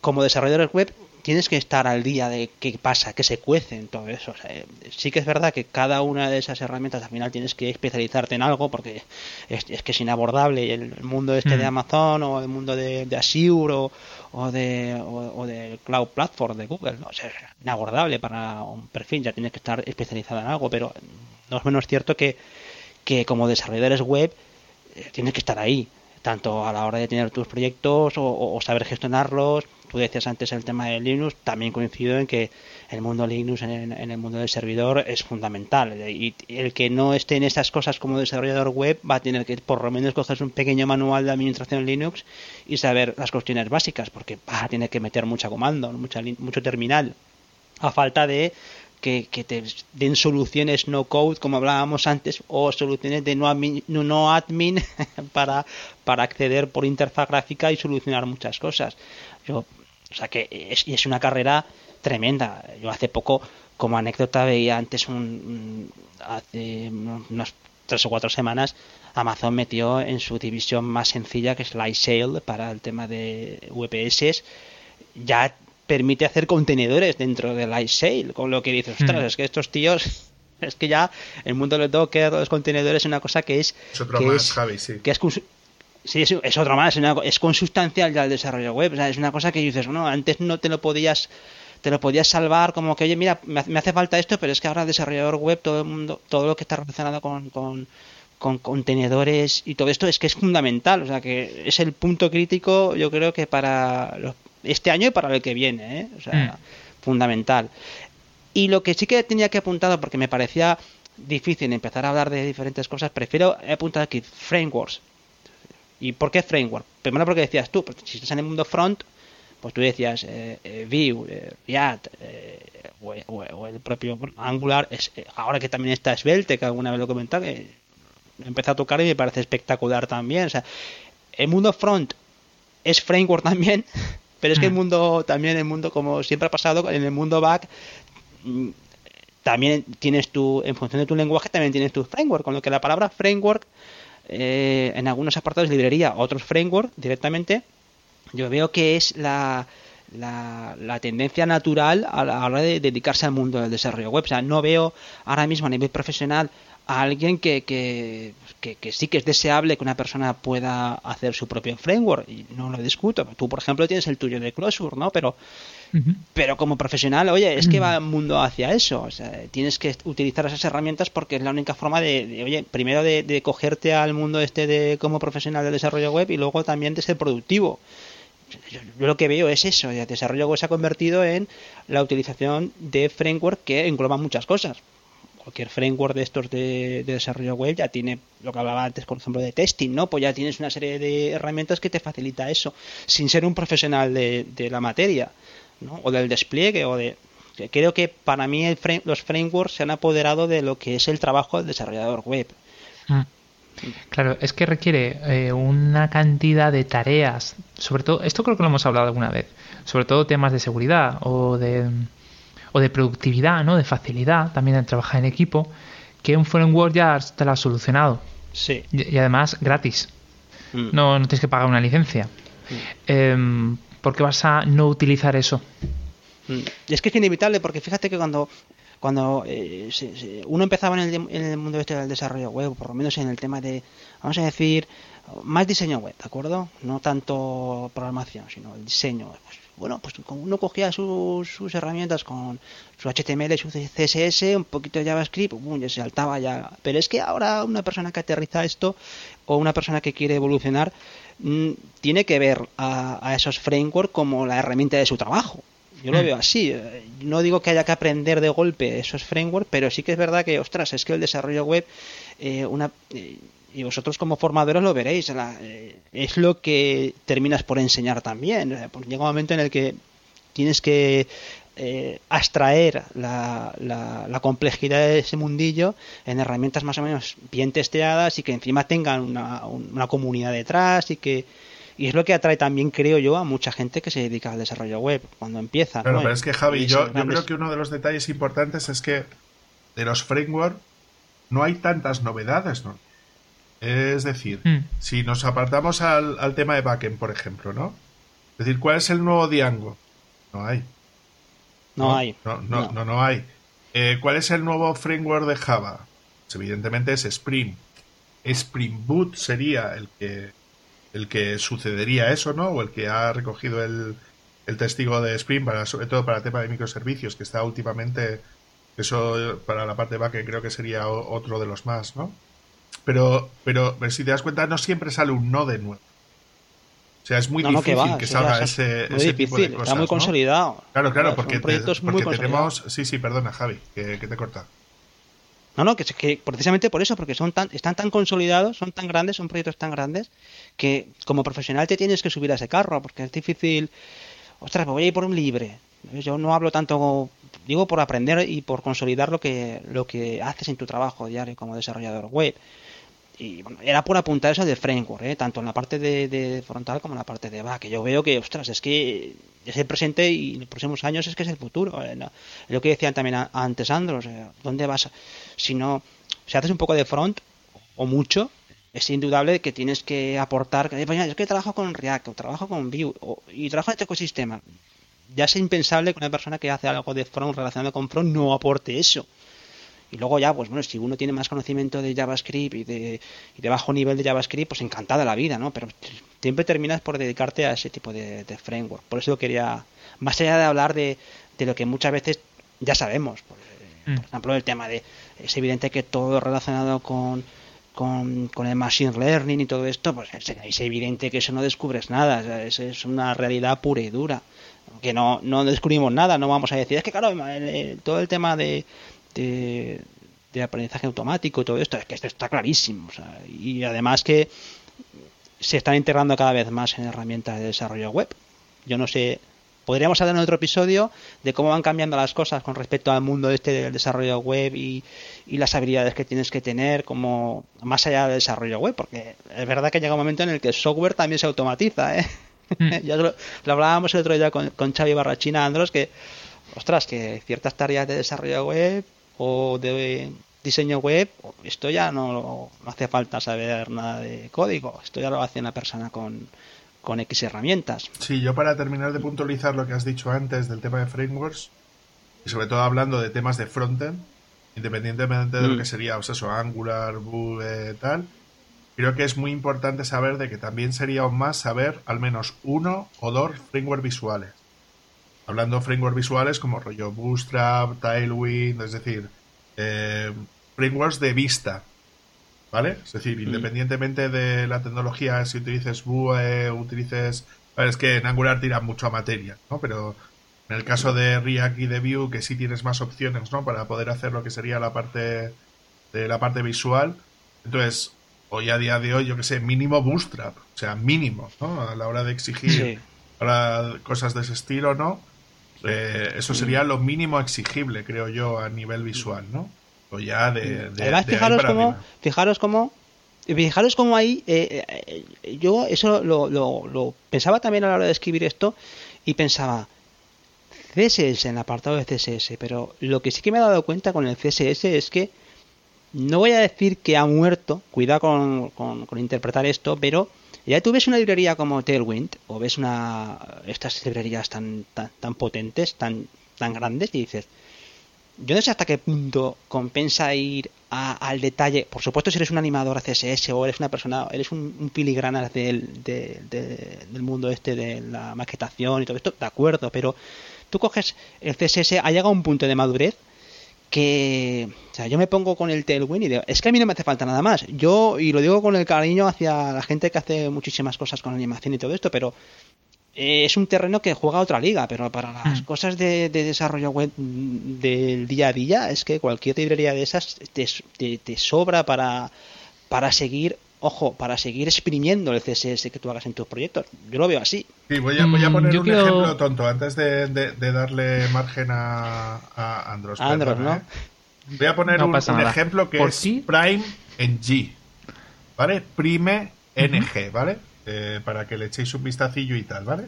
como desarrolladores web tienes que estar al día de qué pasa, qué se cuece en todo eso. sí que es verdad que cada una de esas herramientas al final tienes que especializarte en algo porque es, que es inabordable el mundo este de mm. Amazon o el mundo de, Azure o, de o, del Cloud Platform de Google. ¿no? es inabordable para un perfil, ya tienes que estar especializado en algo, pero no es menos cierto que, que como desarrolladores web eh, tienes que estar ahí tanto a la hora de tener tus proyectos o, saber gestionarlos. Tú decías antes el tema de Linux, también coincido en que el mundo Linux en, el mundo del servidor es fundamental. Y el que no esté en estas cosas como desarrollador web va a tener que por lo menos coger un pequeño manual de administración Linux y saber las cuestiones básicas, porque va a tener que meter mucha comando, mucha, mucho terminal. A falta de que, te den soluciones no code, como hablábamos antes, o soluciones de no admin, no admin [laughs] para, para acceder por interfaz gráfica y solucionar muchas cosas. Yo, o sea que es, es una carrera tremenda. Yo hace poco, como anécdota, veía antes un, hace unas tres o cuatro semanas, Amazon metió en su división más sencilla, que es Lightsail, para el tema de VPS, ya permite hacer contenedores dentro del iSail, con lo que dices, ostras, hmm. es que estos tíos, [laughs] es que ya el mundo de Docker, los contenedores es una cosa que es... Es otro más, Javi, sí. Que es, sí, es, otro más, es, consustancial ya el desarrollo web, es una cosa que dices, no, antes no te lo podías te lo podías salvar como que, oye, mira, me, hace falta esto, pero es que ahora el desarrollador web, todo el mundo, todo lo que está relacionado con, con, con contenedores y todo esto es que es fundamental, o sea que es el punto crítico, yo creo que para los este año y para el que viene, ¿eh? o sea, mm. fundamental. Y lo que sí que tenía que apuntado, porque me parecía difícil empezar a hablar de diferentes cosas, prefiero apuntar aquí frameworks. ¿Y por qué framework? Primero porque decías tú, pues, si estás en el mundo front, pues tú decías eh, eh, Vue, React o, el propio Angular, es, ahora que también está Svelte, que alguna vez lo he comentado, que empezado a tocar y me parece espectacular también. O sea, el mundo front es framework [laughs] también, pero es que el mm. mundo, también el mundo, como siempre ha pasado, en el mundo back, mm, también tienes tu, en función de tu lenguaje, también tienes tu framework, con lo que la palabra framework, eh, en algunos apartados de librería, otros framework directamente, yo veo que es la, la, la, tendencia natural a la hora de dedicarse al mundo del desarrollo web. O sea, no veo ahora mismo a nivel profesional a alguien que, que, que, sí que es deseable que una persona pueda hacer su propio framework y no lo discuto. Tú, por ejemplo, tienes el tuyo de Closure, ¿no? Pero, pero como profesional, oye, es que va el mundo hacia eso. O sea, tienes que utilizar esas herramientas porque es la única forma de, oye, primero de, cogerte al mundo este de como profesional de desarrollo web y luego también de ser productivo. Yo, lo que veo es eso, el desarrollo web se ha convertido en la utilización de framework que engloba muchas cosas cualquier framework de estos de, desarrollo web ya tiene lo que hablaba antes, por ejemplo, de testing, ¿no? Pues ya tienes una serie de herramientas que te facilita eso, sin ser un profesional de, la materia. ¿no? o del despliegue o de creo que para mí los frameworks se han apoderado de lo que es el trabajo del desarrollador web. Mm. Claro, es que requiere eh, una cantidad de tareas, sobre todo, esto creo que lo hemos hablado alguna vez, sobre todo temas de seguridad o de, o de productividad, ¿no? de facilidad también de trabajar en equipo, que un framework ya te lo ha solucionado. Sí. Y, además gratis. Mm. No, no tienes que pagar una licencia. Mm. Em, ¿Por qué vas a no utilizar eso? Mm. Es que es inevitable, porque fíjate que cuando cuando eh, uno empezaba en el, en el mundo este del desarrollo web, por lo menos en el tema de, vamos a decir, más diseño web, ¿de acuerdo? No tanto programación, sino el diseño. Pues, bueno, pues uno cogía sus, sus, herramientas con su HTML, su CSS, un poquito de JavaScript, boom, ya se saltaba ya. Pero es que ahora una persona que aterriza esto o una persona que quiere evolucionar mm, tiene que ver a, a esos frameworks como la herramienta de su trabajo. Yo lo mm. veo así. Eh, no digo que haya que aprender de golpe esos frameworks, pero sí que es verdad que, ostras, es que el desarrollo web, eh, una, eh, y vosotros como formadores lo veréis, es lo que terminas por enseñar también. Pues llega un momento en el que tienes que abstraer la, la, complejidad de ese mundillo en herramientas más o menos bien testeadas y que encima tengan una, una comunidad detrás y que y es lo que atrae también, creo yo, a mucha gente que se dedica al desarrollo web cuando empieza. Claro, pero es que Javi, yo, yo creo que uno de los detalles importantes es que de los frameworks no hay tantas novedades, ¿no? Es decir, hmm. si nos apartamos al, al, tema de backend, por ejemplo, ¿no? Es decir, ¿cuál es el nuevo Django? No hay. No, hay. No, no, no, no, hay. Eh, ¿Cuál es el nuevo framework de Java? Pues evidentemente es Spring. Spring Boot sería el que el que sucedería eso, ¿no? O el que ha recogido el, el testigo de Spring, para, sobre todo para el tema de microservicios, que está últimamente, eso para la parte backend creo que sería otro de los más, ¿no? Pero, pero si te das cuenta, no siempre sale un node nuevo. O sea, es muy difícil que, salga ese, tipo de cosas. Está muy consolidado. Claro, claro, porque, porque tenemos. Sí, sí, perdona, Javi, que, que te corta. No, no, que, que, precisamente por eso, porque son tan, están tan consolidados, son tan grandes, son proyectos tan grandes, que como profesional te tienes que subir a ese carro, porque es difícil. Ostras, me voy a ir por un libre. Yo no hablo tanto, digo, por aprender y por consolidar lo que, lo que haces en tu trabajo diario como desarrollador web. Y bueno, era por apuntar eso de framework, ¿eh? tanto en la parte de, frontal como en la parte de back. Yo veo que, ostras, es que es el presente y en los próximos años es que es el futuro. ¿eh? Lo que decían también antes Andros, ¿dónde vas? Si no, si haces un poco de front o mucho, es indudable que tienes que aportar. Que, es que trabajo con React o trabajo con Vue y trabajo en este ecosistema. Ya es impensable que una persona que hace algo de front relacionado con front no aporte eso. Y luego ya, pues bueno, si uno tiene más conocimiento de JavaScript y de, y de bajo nivel de JavaScript, pues encantada la vida, ¿no? Pero siempre terminas por dedicarte a ese tipo de, framework. Por eso quería, más allá de hablar de, de lo que muchas veces ya sabemos, por, mm. por ejemplo, el tema de, es evidente que todo relacionado con, con, con, el machine learning y todo esto, pues es, evidente que eso no descubres nada, es, es, una realidad pura y dura. Que no, no descubrimos nada, no vamos a decir, es que claro, todo el tema de, de, aprendizaje automático y todo esto, es que esto está clarísimo. y además que se están integrando cada vez más en herramientas de desarrollo web. Yo no sé, podríamos hablar en otro episodio de cómo van cambiando las cosas con respecto al mundo este del desarrollo web y, las habilidades que tienes que tener como más allá del desarrollo web, porque es verdad que llega un momento en el que el software también se automatiza, ¿eh? Mm. [laughs] ya lo, hablábamos el otro día con, con Xavi Barrachina Andros que ostras, que ciertas tareas de desarrollo web o de diseño web, esto ya no, hace falta saber nada de código, esto ya lo hace una persona con, con X herramientas. Sí, yo para terminar de puntualizar lo que has dicho antes del tema de frameworks, y sobre todo hablando de temas de frontend, independientemente de lo mm. que sería, o sea, eso, Angular, Vue, tal, creo que es muy importante saber de que también sería aún más saber al menos uno o dos frameworks visuales. Hablando de frameworks visuales como rollo Bootstrap, Tailwind, es decir, eh, frameworks de vista, ¿vale? Es decir, mm. independientemente de la tecnología, si utilices Vue, utilices... Es que en Angular tira mucho a materia, ¿no? Pero en el caso de React y de Vue, que sí tienes más opciones, ¿no? Para poder hacer lo que sería la parte de la parte visual. Entonces, hoy a día de hoy, yo que sé, mínimo Bootstrap, o sea, mínimo, ¿no? A la hora de exigir para cosas de ese estilo, ¿no? Eh, eso sería lo mínimo exigible, creo yo, a nivel visual, ¿no? O ya de. de Además, de fijaros cómo, fijaros cómo, fijaros cómo ahí, eh, eh, yo eso lo, lo- lo pensaba también a la hora de escribir esto y pensaba CSS en el apartado de CSS, pero lo que sí que me he dado cuenta con el CSS es que no voy a decir que ha muerto, cuidado con, con- con interpretar esto, pero ya tú ves una librería como Tailwind o ves una estas librerías tan, tan, tan potentes, tan, tan grandes y dices, yo no sé hasta qué punto compensa ir a- al detalle. Por supuesto, si eres un animador CSS o eres una persona, eres un, un filigrana del, de- de- del mundo este de la maquetación y todo esto, de acuerdo, pero tú coges el CSS, ha llegado a un punto de madurez que, o sea, yo me pongo con el Tailwind y digo, es que a mí no me hace falta nada más. Yo, y lo digo con el cariño hacia la gente que hace muchísimas cosas con animación y todo esto, pero eh, es un terreno que juega otra liga, pero para las Mm. cosas de, de desarrollo web mm, del día a día es que cualquier librería de esas te, te- te sobra para, para seguir, ojo, para seguir exprimiendo el CSS que tú hagas en tus proyectos. Yo lo veo así. Sí, voy a, voy a Mm, poner un quiero- ejemplo tonto antes de, de- de darle margen a, a Andros. A Andros, ¿no? ¿eh? Voy a poner No un, ejemplo que ¿Por es ti? Prime en G. ¿Vale? Prime NG, ¿vale? Eh, para que le echéis un vistacillo y tal, ¿vale?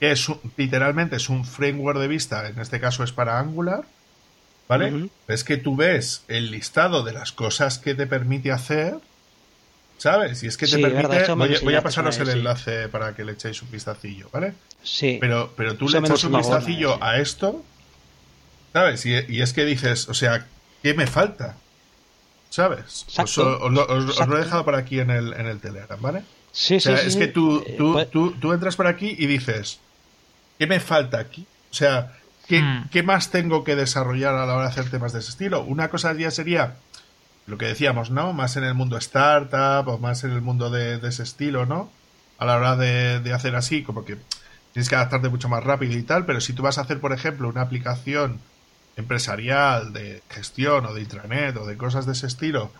Que es un- literalmente es un framework de vista, en este caso es para Angular, ¿vale? Es que tú ves el listado de las cosas que te permite hacer, ¿sabes? Y es que te Sí, permite... verdad, voy, a- voy a enseñaste pasaros el sí. enlace para que le echéis un vistacillo, ¿vale? Sí. Pero, pero tú Eso le echas un vistacillo a esto, ¿sabes? Y, y es que dices, o sea, ¿qué me falta? ¿Sabes? Exacto. Os, os lo- os- os lo he dejado por aquí en el, en el Telegram, ¿vale? sí, O sea, sí, es sí. que tú, Eh, tú, pues- tú, tú entras por aquí y dices, ¿qué me falta aquí? O sea, ¿qué, Hmm. qué más tengo que desarrollar a la hora de hacer temas de ese estilo? Una cosa ya sería lo que decíamos, ¿no? Más en el mundo startup o más en el mundo de, de ese estilo, ¿no? A la hora de, de hacer así, como que tienes que adaptarte mucho más rápido y tal, pero si tú vas a hacer, por ejemplo, una aplicación empresarial de gestión o de intranet o de cosas de ese estilo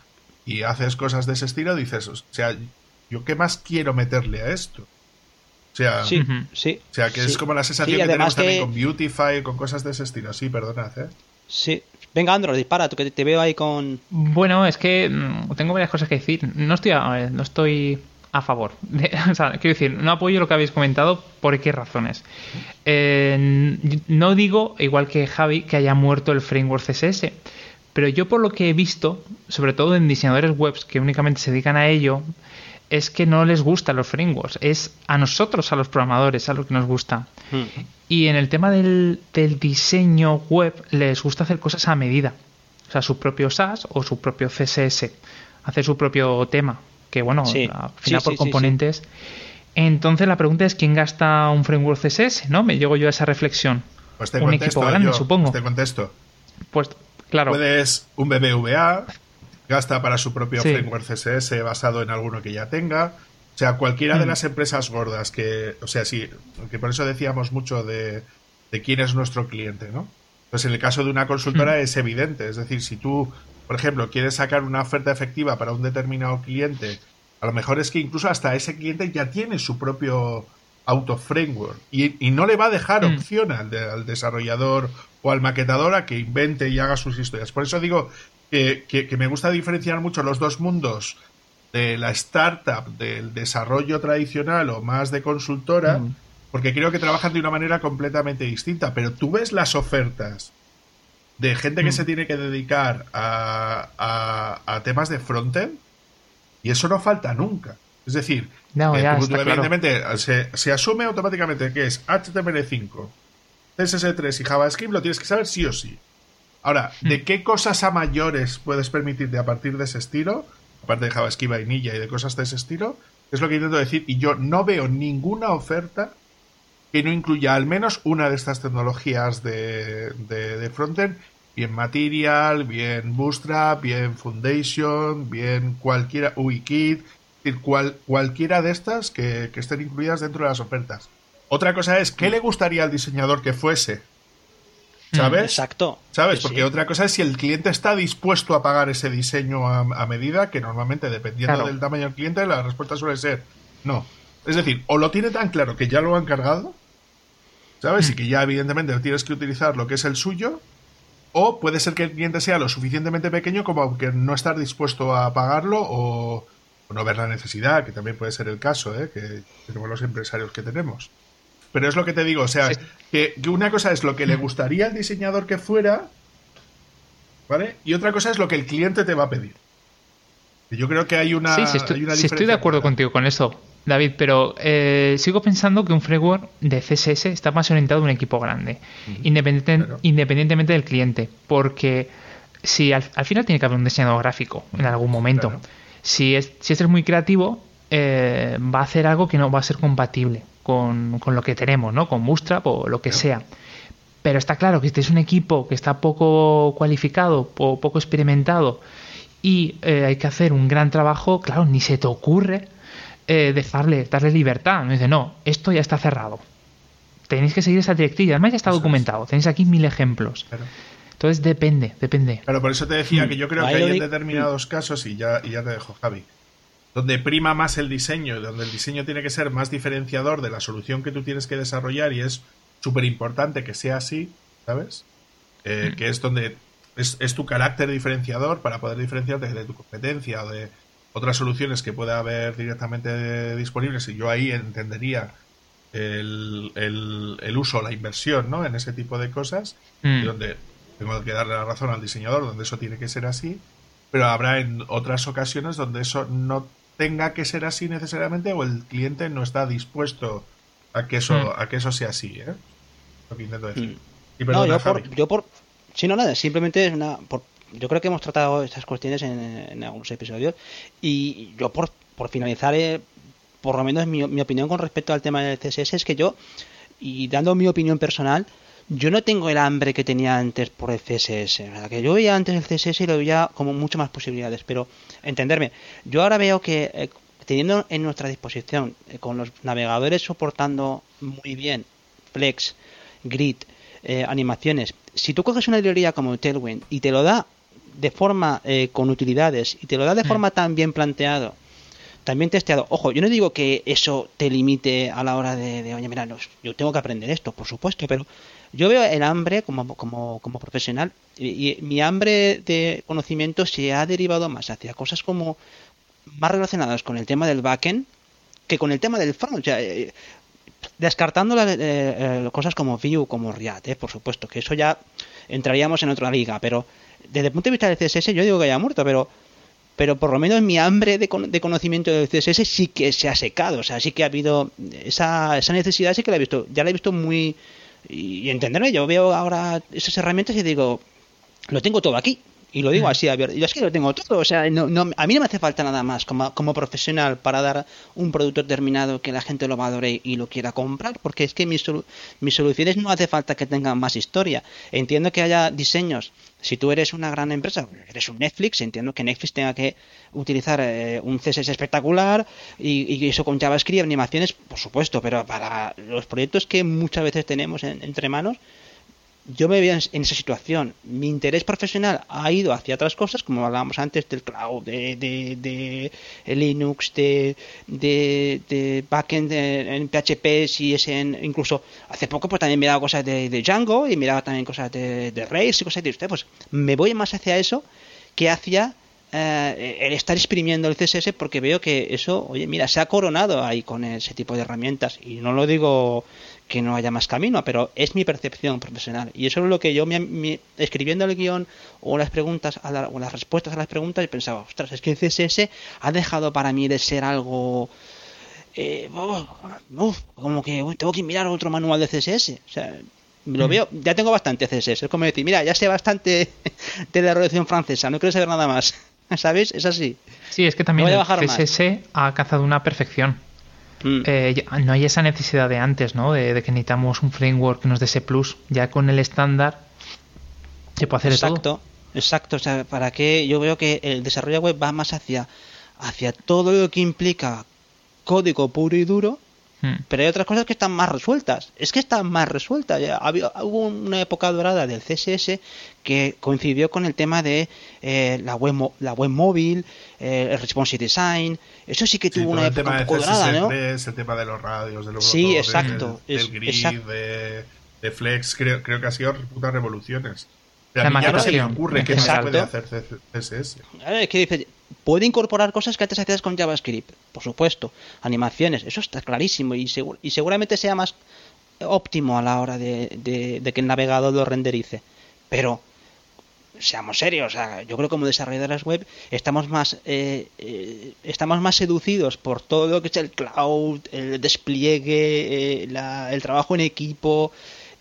y haces cosas de ese estilo, dices, o sea, ¿yo qué más quiero meterle a esto? O sea, Sí, o sea que sí. es como la sensación Sí, que tenemos además también con Beautify, con cosas de ese estilo. Sí, perdonad, ¿eh? Sí. Venga, Andro, dispara, tú que te veo ahí con... Bueno, es que mm, tengo varias cosas que decir. No estoy a, no estoy a favor. [laughs] O sea, quiero decir, no apoyo lo que habéis comentado. ¿Por qué razones? Eh, no digo, igual que Javi, que haya muerto el framework CSS. Pero yo por lo que he visto, sobre todo en diseñadores webs que únicamente se dedican a ello, es que no les gustan los frameworks. Es a nosotros, a los programadores, a lo que nos gusta. Hmm. Y en el tema del, del diseño web les gusta hacer cosas a medida. O sea, su propio SAS o su propio CSS. Hacer su propio tema. Que bueno, Sí. al final sí, por sí, componentes. Entonces la pregunta es quién gasta un framework CSS, ¿no? Me llego yo a esa reflexión. Pues te un contesto, equipo grande, yo, supongo. Te contesto. Pues claro. Puedes un BBVA, gasta para su propio Sí. framework CSS basado en alguno que ya tenga. O sea, cualquiera de Mm. las empresas gordas que, o sea, sí, que por eso decíamos mucho de, de quién es nuestro cliente, ¿no? Pues en el caso de una consultora Mm. es evidente. Es decir, si tú, por ejemplo, quieres sacar una oferta efectiva para un determinado cliente, a lo mejor es que incluso hasta ese cliente ya tiene su propio auto framework y, y no le va a dejar Mm. opción al, de- al desarrollador o al maquetador a que invente y haga sus historias. Por eso digo que, que- que me gusta diferenciar mucho los dos mundos de la startup, del desarrollo tradicional o más de consultora, Mm. porque creo que trabajan de una manera completamente distinta. Pero tú ves las ofertas de gente que Mm. se tiene que dedicar a, a- a temas de frontend y eso no falta nunca. Es decir, No, eh, ya tú- está tú claro. evidentemente se, se asume automáticamente que es HTML5, CSS3 y JavaScript, lo tienes que saber sí o sí. Ahora, ¿de Mm. qué cosas a mayores puedes permitirte a partir de ese estilo? Aparte de JavaScript, vainilla y de cosas de ese estilo, es lo que intento decir. Y yo no veo ninguna oferta que no incluya al menos una de estas tecnologías de, de, de frontend, bien Material, bien Bootstrap, bien Foundation, bien cualquiera, UIKit, cual, cualquiera de estas que, que estén incluidas dentro de las ofertas. Otra cosa es, ¿qué le gustaría al diseñador que fuese? ¿Sabes? Exacto. ¿Sabes? Porque sí. otra cosa es si el cliente está dispuesto a pagar ese diseño a, a medida, que normalmente dependiendo Claro. del tamaño del cliente, la respuesta suele ser no. Es decir, o lo tiene tan claro que ya lo han cargado, ¿sabes? Y que ya evidentemente tienes que utilizar lo que es el suyo, o puede ser que el cliente sea lo suficientemente pequeño como que no estar dispuesto a pagarlo o, no ver la necesidad, que también puede ser el caso, ¿eh? que tenemos los empresarios que tenemos. Pero es lo que te digo, o sea, que, una cosa es lo que le gustaría al diseñador que fuera, ¿vale? Y otra cosa es lo que el cliente te va a pedir. Yo creo que hay una. Sí, estoy, estoy de acuerdo contigo con eso, David, pero eh, sigo pensando que un framework de CSS está más orientado a un equipo grande, independientemente del cliente, porque si al, final tiene que haber un diseñador gráfico en algún momento. Si, es, si este es muy creativo, eh, va a hacer algo que no va a ser compatible con, lo que tenemos, ¿no? Con Bootstrap o lo que sea. Pero está claro que este es un equipo que está poco cualificado o poco experimentado y eh, hay que hacer un gran trabajo, claro, ni se te ocurre eh, dejarle, darle libertad. Me dice, no, esto ya está cerrado. Tenéis que seguir esa directiva. Además ya está documentado. Tenéis aquí mil ejemplos. Entonces depende, depende. Pero por eso te decía que yo creo que hay en determinados casos, y ya, y ya te dejo, Javi, donde prima más el diseño, donde el diseño tiene que ser más diferenciador de la solución que tú tienes que desarrollar y es súper importante que sea así, ¿sabes? Eh, mm. Que es donde es, tu carácter diferenciador para poder diferenciarte de tu competencia o de otras soluciones que pueda haber directamente disponibles y yo ahí entendería el, el, uso, la inversión ¿no? en ese tipo de cosas, mm. donde tengo que darle la razón al diseñador, donde eso tiene que ser así, pero habrá en otras ocasiones donde eso no tenga que ser así necesariamente o el cliente no está dispuesto a que eso, mm. a que eso sea así. ¿eh? Lo que intento decir. Mm. no, yo por, Sí, no, nada, simplemente es una. yo creo que hemos tratado estas cuestiones en, algunos episodios y yo, por, por finalizar, eh, por lo menos mi, mi opinión con respecto al tema del CSS es que yo, y dando mi opinión personal, yo no tengo el hambre que tenía antes por el CSS. que yo veía antes el CSS y lo veía como mucho más posibilidades. Pero, entenderme, yo ahora veo que eh, teniendo en nuestra disposición, eh, con los navegadores soportando muy bien Flex, Grid, animaciones si tú coges una librería como Tailwind y te lo da de forma eh, con utilidades y te lo da de mm. forma tan bien planteado, también testeado, ojo, yo no digo que eso te limite a la hora de, oye, mira, yo tengo que aprender esto, por supuesto, pero yo veo el hambre como, como, profesional y, mi hambre de conocimiento se ha derivado más hacia cosas como más relacionadas con el tema del backend que con el tema del front. Eh, descartando las, eh, eh, cosas como Vue, como React, eh, por supuesto, que eso ya entraríamos en otra liga, pero desde el punto de vista del CSS yo digo que haya muerto, pero pero por lo menos mi hambre de, de, conocimiento del CSS sí que se ha secado, o sea, sí que ha habido esa, esa necesidad, sí que la he visto, ya la he visto muy... Y, entenderme, yo veo ahora esas herramientas y digo, lo tengo todo aquí, y lo digo mm. así abierto. Yo es que lo tengo todo. O sea, no, a mí no me hace falta nada más como, como, profesional para dar un producto terminado que la gente lo valore y lo quiera comprar. Porque es que mis, mis soluciones no hace falta que tengan más historia. Entiendo que haya diseños. Si tú eres una gran empresa, eres un Netflix, entiendo que Netflix tenga que utilizar eh, un CSS espectacular y, eso con JavaScript, animaciones, por supuesto, pero para los proyectos que muchas veces tenemos entre manos, yo me veo en esa situación. Mi interés profesional ha ido hacia otras cosas, como hablábamos antes del cloud, de, de, Linux, de, de, backend en PHP, si es en, incluso hace poco pues también miraba cosas de, Django y miraba también cosas de, Rails y cosas de usted. Pues me voy más hacia eso que hacia eh, el estar exprimiendo el CSS porque veo que eso, oye, mira, se ha coronado ahí con ese tipo de herramientas y no lo digo que no haya más camino, pero es mi percepción profesional. Y eso es lo que yo, escribiendo el guion o las preguntas o las respuestas a las preguntas, pensaba, ostras, es que el CSS ha dejado para mí de ser algo... Eh, como que tengo que mirar otro manual de CSS. O sea, lo mm. veo, ya tengo bastante CSS. Es como decir, mira, ya sé bastante [laughs] de la revolución francesa, no quiero saber nada más. [laughs] ¿Sabes? Es así. Sí, es que también el CSS ha alcanzado una perfección. Mm. Eh, no hay esa necesidad de antes, ¿no? De, que necesitamos un framework que nos dé ese plus. Ya con el estándar se puede hacer exacto, todo. Exacto, o sea, para qué yo veo que el desarrollo web va más hacia, hacia todo lo que implica código puro y duro. Pero hay otras cosas que están más resueltas. Es que están más resueltas. Había, hubo una época dorada del CSS que coincidió con el tema de eh, la, web la web móvil, eh, el responsive design. Eso sí que tuvo una época un poco dorada, ¿no? Es el tema de los radios, de los Sí, exacto. Del, grid, De, Flex, creo, creo que ha sido putas revoluciones. a mí ya no se me ocurre que se puede hacer CSS. Es que dice, puede incorporar cosas que antes hacías con JavaScript, por supuesto, animaciones, eso está clarísimo y, seguramente sea más óptimo a la hora de, que el navegador lo renderice. Pero seamos serios, yo creo que como desarrolladores web estamos más eh, eh, estamos más seducidos por todo lo que es el cloud, el despliegue, eh, el trabajo en equipo,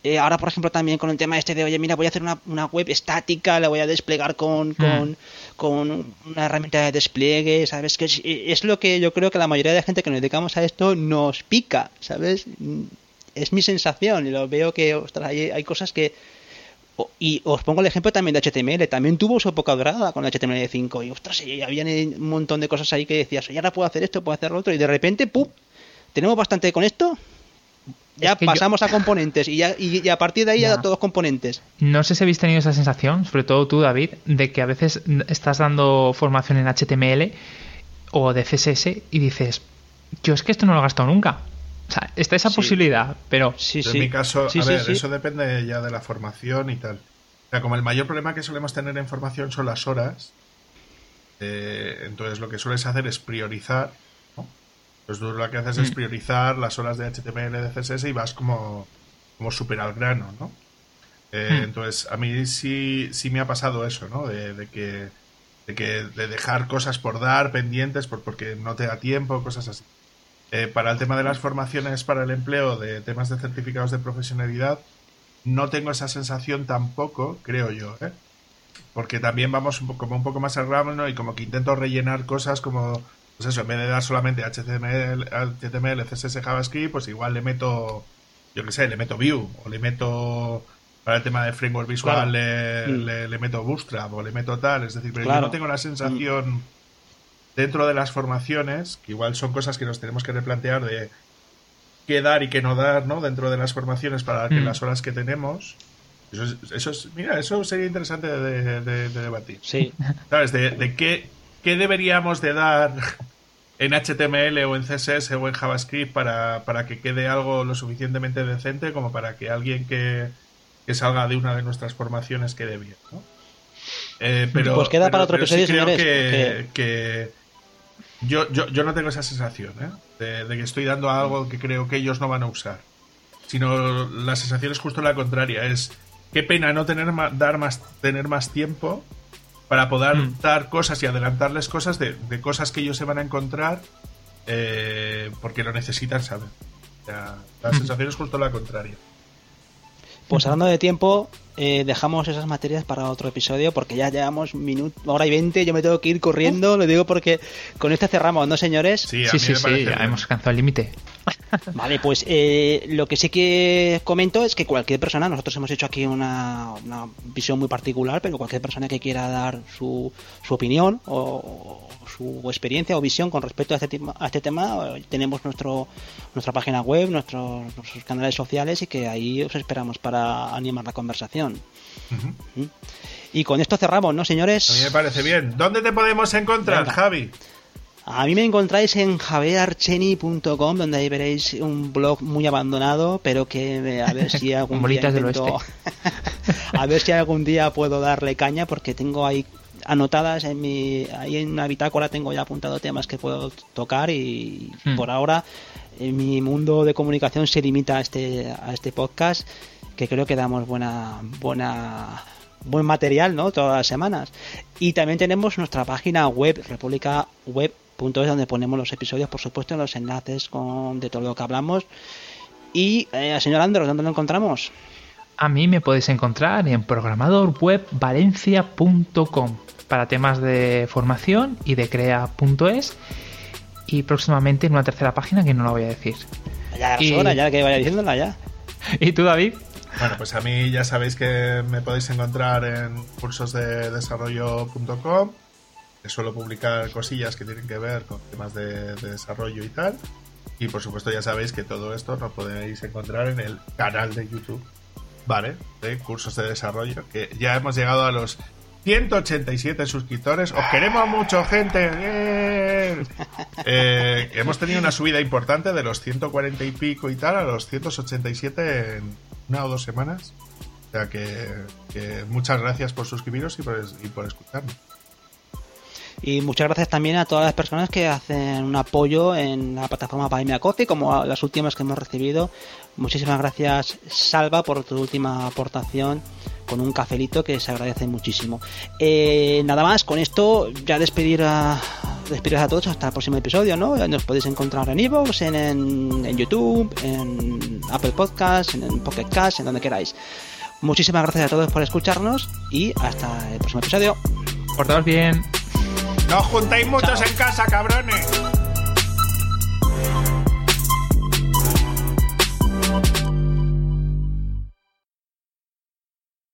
eh, ahora, por ejemplo, también con el tema este de, oye, mira, voy a hacer una, una web estática, la voy a desplegar con, hmm. con, una herramienta de despliegue, ¿sabes? Que es, lo que yo creo que la mayoría de la gente que nos dedicamos a esto nos pica, ¿sabes? Es mi sensación y lo veo que, ostras, hay, hay cosas que... Y os pongo el ejemplo también de HTML, también tuvo su época dorada con HTML5 y ostras, y había un montón de cosas ahí que decías, oye, ahora puedo hacer esto, puedo hacer lo otro y de repente, ¡pum! Tenemos bastante con esto, ya pasamos a componentes y, ya, y, a partir de ahí ya. todos componentes. No sé si habéis tenido esa sensación, sobre todo tú, David, de que a veces estás dando formación en HTML o de CSS y dices, yo es que esto no lo he gastado nunca. O sea, está esa posibilidad, pero... Sí, en mi caso, a ver, eso depende ya de la formación y tal. O sea, como el mayor problema que solemos tener en formación son las horas, eh, entonces lo que sueles hacer es priorizar pues tú lo que haces es mm. priorizar las horas de HTML, de CSS y vas como, como súper al grano, ¿no? Eh, mm. Entonces, a mí sí, sí me ha pasado eso, ¿no? De, que, de que de dejar cosas por dar pendientes por, porque no te da tiempo, cosas así. Eh, para el tema de las formaciones para el empleo de temas de certificados de profesionalidad, no tengo esa sensación tampoco, creo yo, ¿eh? Porque también vamos como un poco más al ramo, ¿no? Y como que intento rellenar cosas como pues eso, en vez de dar solamente HTML, HTML, CSS, JavaScript, pues igual le meto, yo qué sé, le meto Vue, o le meto, para el tema de framework visual, mm. le, meto Bootstrap, o le meto tal, es decir, pero yo no tengo la sensación dentro de las formaciones, que igual son cosas que nos tenemos que replantear de qué dar y qué no dar, ¿no? Dentro de las formaciones para que mm. las horas que tenemos. Eso es, mira, eso sería interesante de, debatir. Sí. ¿Sabes? De, de qué, qué deberíamos de dar en HTML o en CSS o en JavaScript para, para que quede algo lo suficientemente decente como para que alguien que, salga de una de nuestras formaciones quede bien, ¿no? Eh, pero, pues queda para otro episodio, creo que, yo, yo, yo, no tengo esa sensación ¿eh? de, que estoy dando algo que creo que ellos no van a usar. Sino la sensación es justo la contraria. Es qué pena no tener dar más, tener más tiempo para poder mm. dar cosas y adelantarles cosas de, cosas que ellos se van a encontrar eh, porque lo necesitan saber. la mm. sensación es justo la contraria. Pues hablando de tiempo, eh, dejamos esas materias para otro episodio porque ya llevamos minuto, hora y veinte. Yo me tengo que ir corriendo, lo digo porque con este cerramos, ¿no, señores? Sí, sí, sí, ya hemos alcanzado el límite. [laughs] Vale, pues eh, lo que sí que comento es que cualquier persona, nosotros hemos hecho aquí una, visión muy particular, pero cualquier persona que quiera dar su, su opinión o, su experiencia o visión con respecto a este, a este tema, tenemos nuestro, nuestra página web, nuestros, canales sociales y que ahí os esperamos para animar la conversación. ¿Mm? Y con esto cerramos, ¿no, señores? A mí me parece bien. ¿Dónde te podemos encontrar, Javi? A mí me encontráis en javierarcheni.com, donde ahí veréis un blog muy abandonado, pero que a ver si [laughs] algún día [laughs] a ver si algún día puedo darle caña, porque tengo ahí anotadas en mi ahí en una bitácora tengo ya apuntado temas que puedo tocar y hmm. por ahora en mi mundo de comunicación se limita a este a este podcast que creo que damos buena buena buen material no todas las semanas y también tenemos nuestra página web república web donde ponemos los episodios por supuesto en los enlaces con de todo lo que hablamos y eh, señor Andros ¿dónde lo encontramos? A mí me podéis encontrar en programadorwebvalencia.com para temas de formación y de crea.es y próximamente en una tercera página que no la voy a decir. Ya y... hora, ya que vaya diciéndola ya. [laughs] ¿Y tú, David? Bueno, pues a mí ya sabéis que me podéis encontrar en cursosdedesarrollo.com, suelo publicar cosillas que tienen que ver con temas de, de desarrollo y tal. Y por supuesto ya sabéis que todo esto lo podéis encontrar en el canal de YouTube, ¿vale? De cursos de desarrollo, que ya hemos llegado a los 187 suscriptores. Os queremos mucho, gente. Eh, hemos tenido una subida importante de los 140 y pico y tal a los 187 en una o dos semanas. O sea que, muchas gracias por suscribiros y por, y por escucharnos. Y muchas gracias también a todas las personas que hacen un apoyo en la plataforma Buy Me Coffee, como las últimas que hemos recibido. Muchísimas gracias, Salva, por tu última aportación con un cafelito que se agradece muchísimo. Eh, nada más, con esto ya despedir a, despedir a todos hasta el próximo episodio, ¿no? Nos podéis encontrar en Evox, en, en, YouTube, en Apple Podcasts, en, Pocket Cast, en donde queráis. Muchísimas gracias a todos por escucharnos y hasta el próximo episodio. Portaos bien. No os juntéis muchos en casa, cabrones.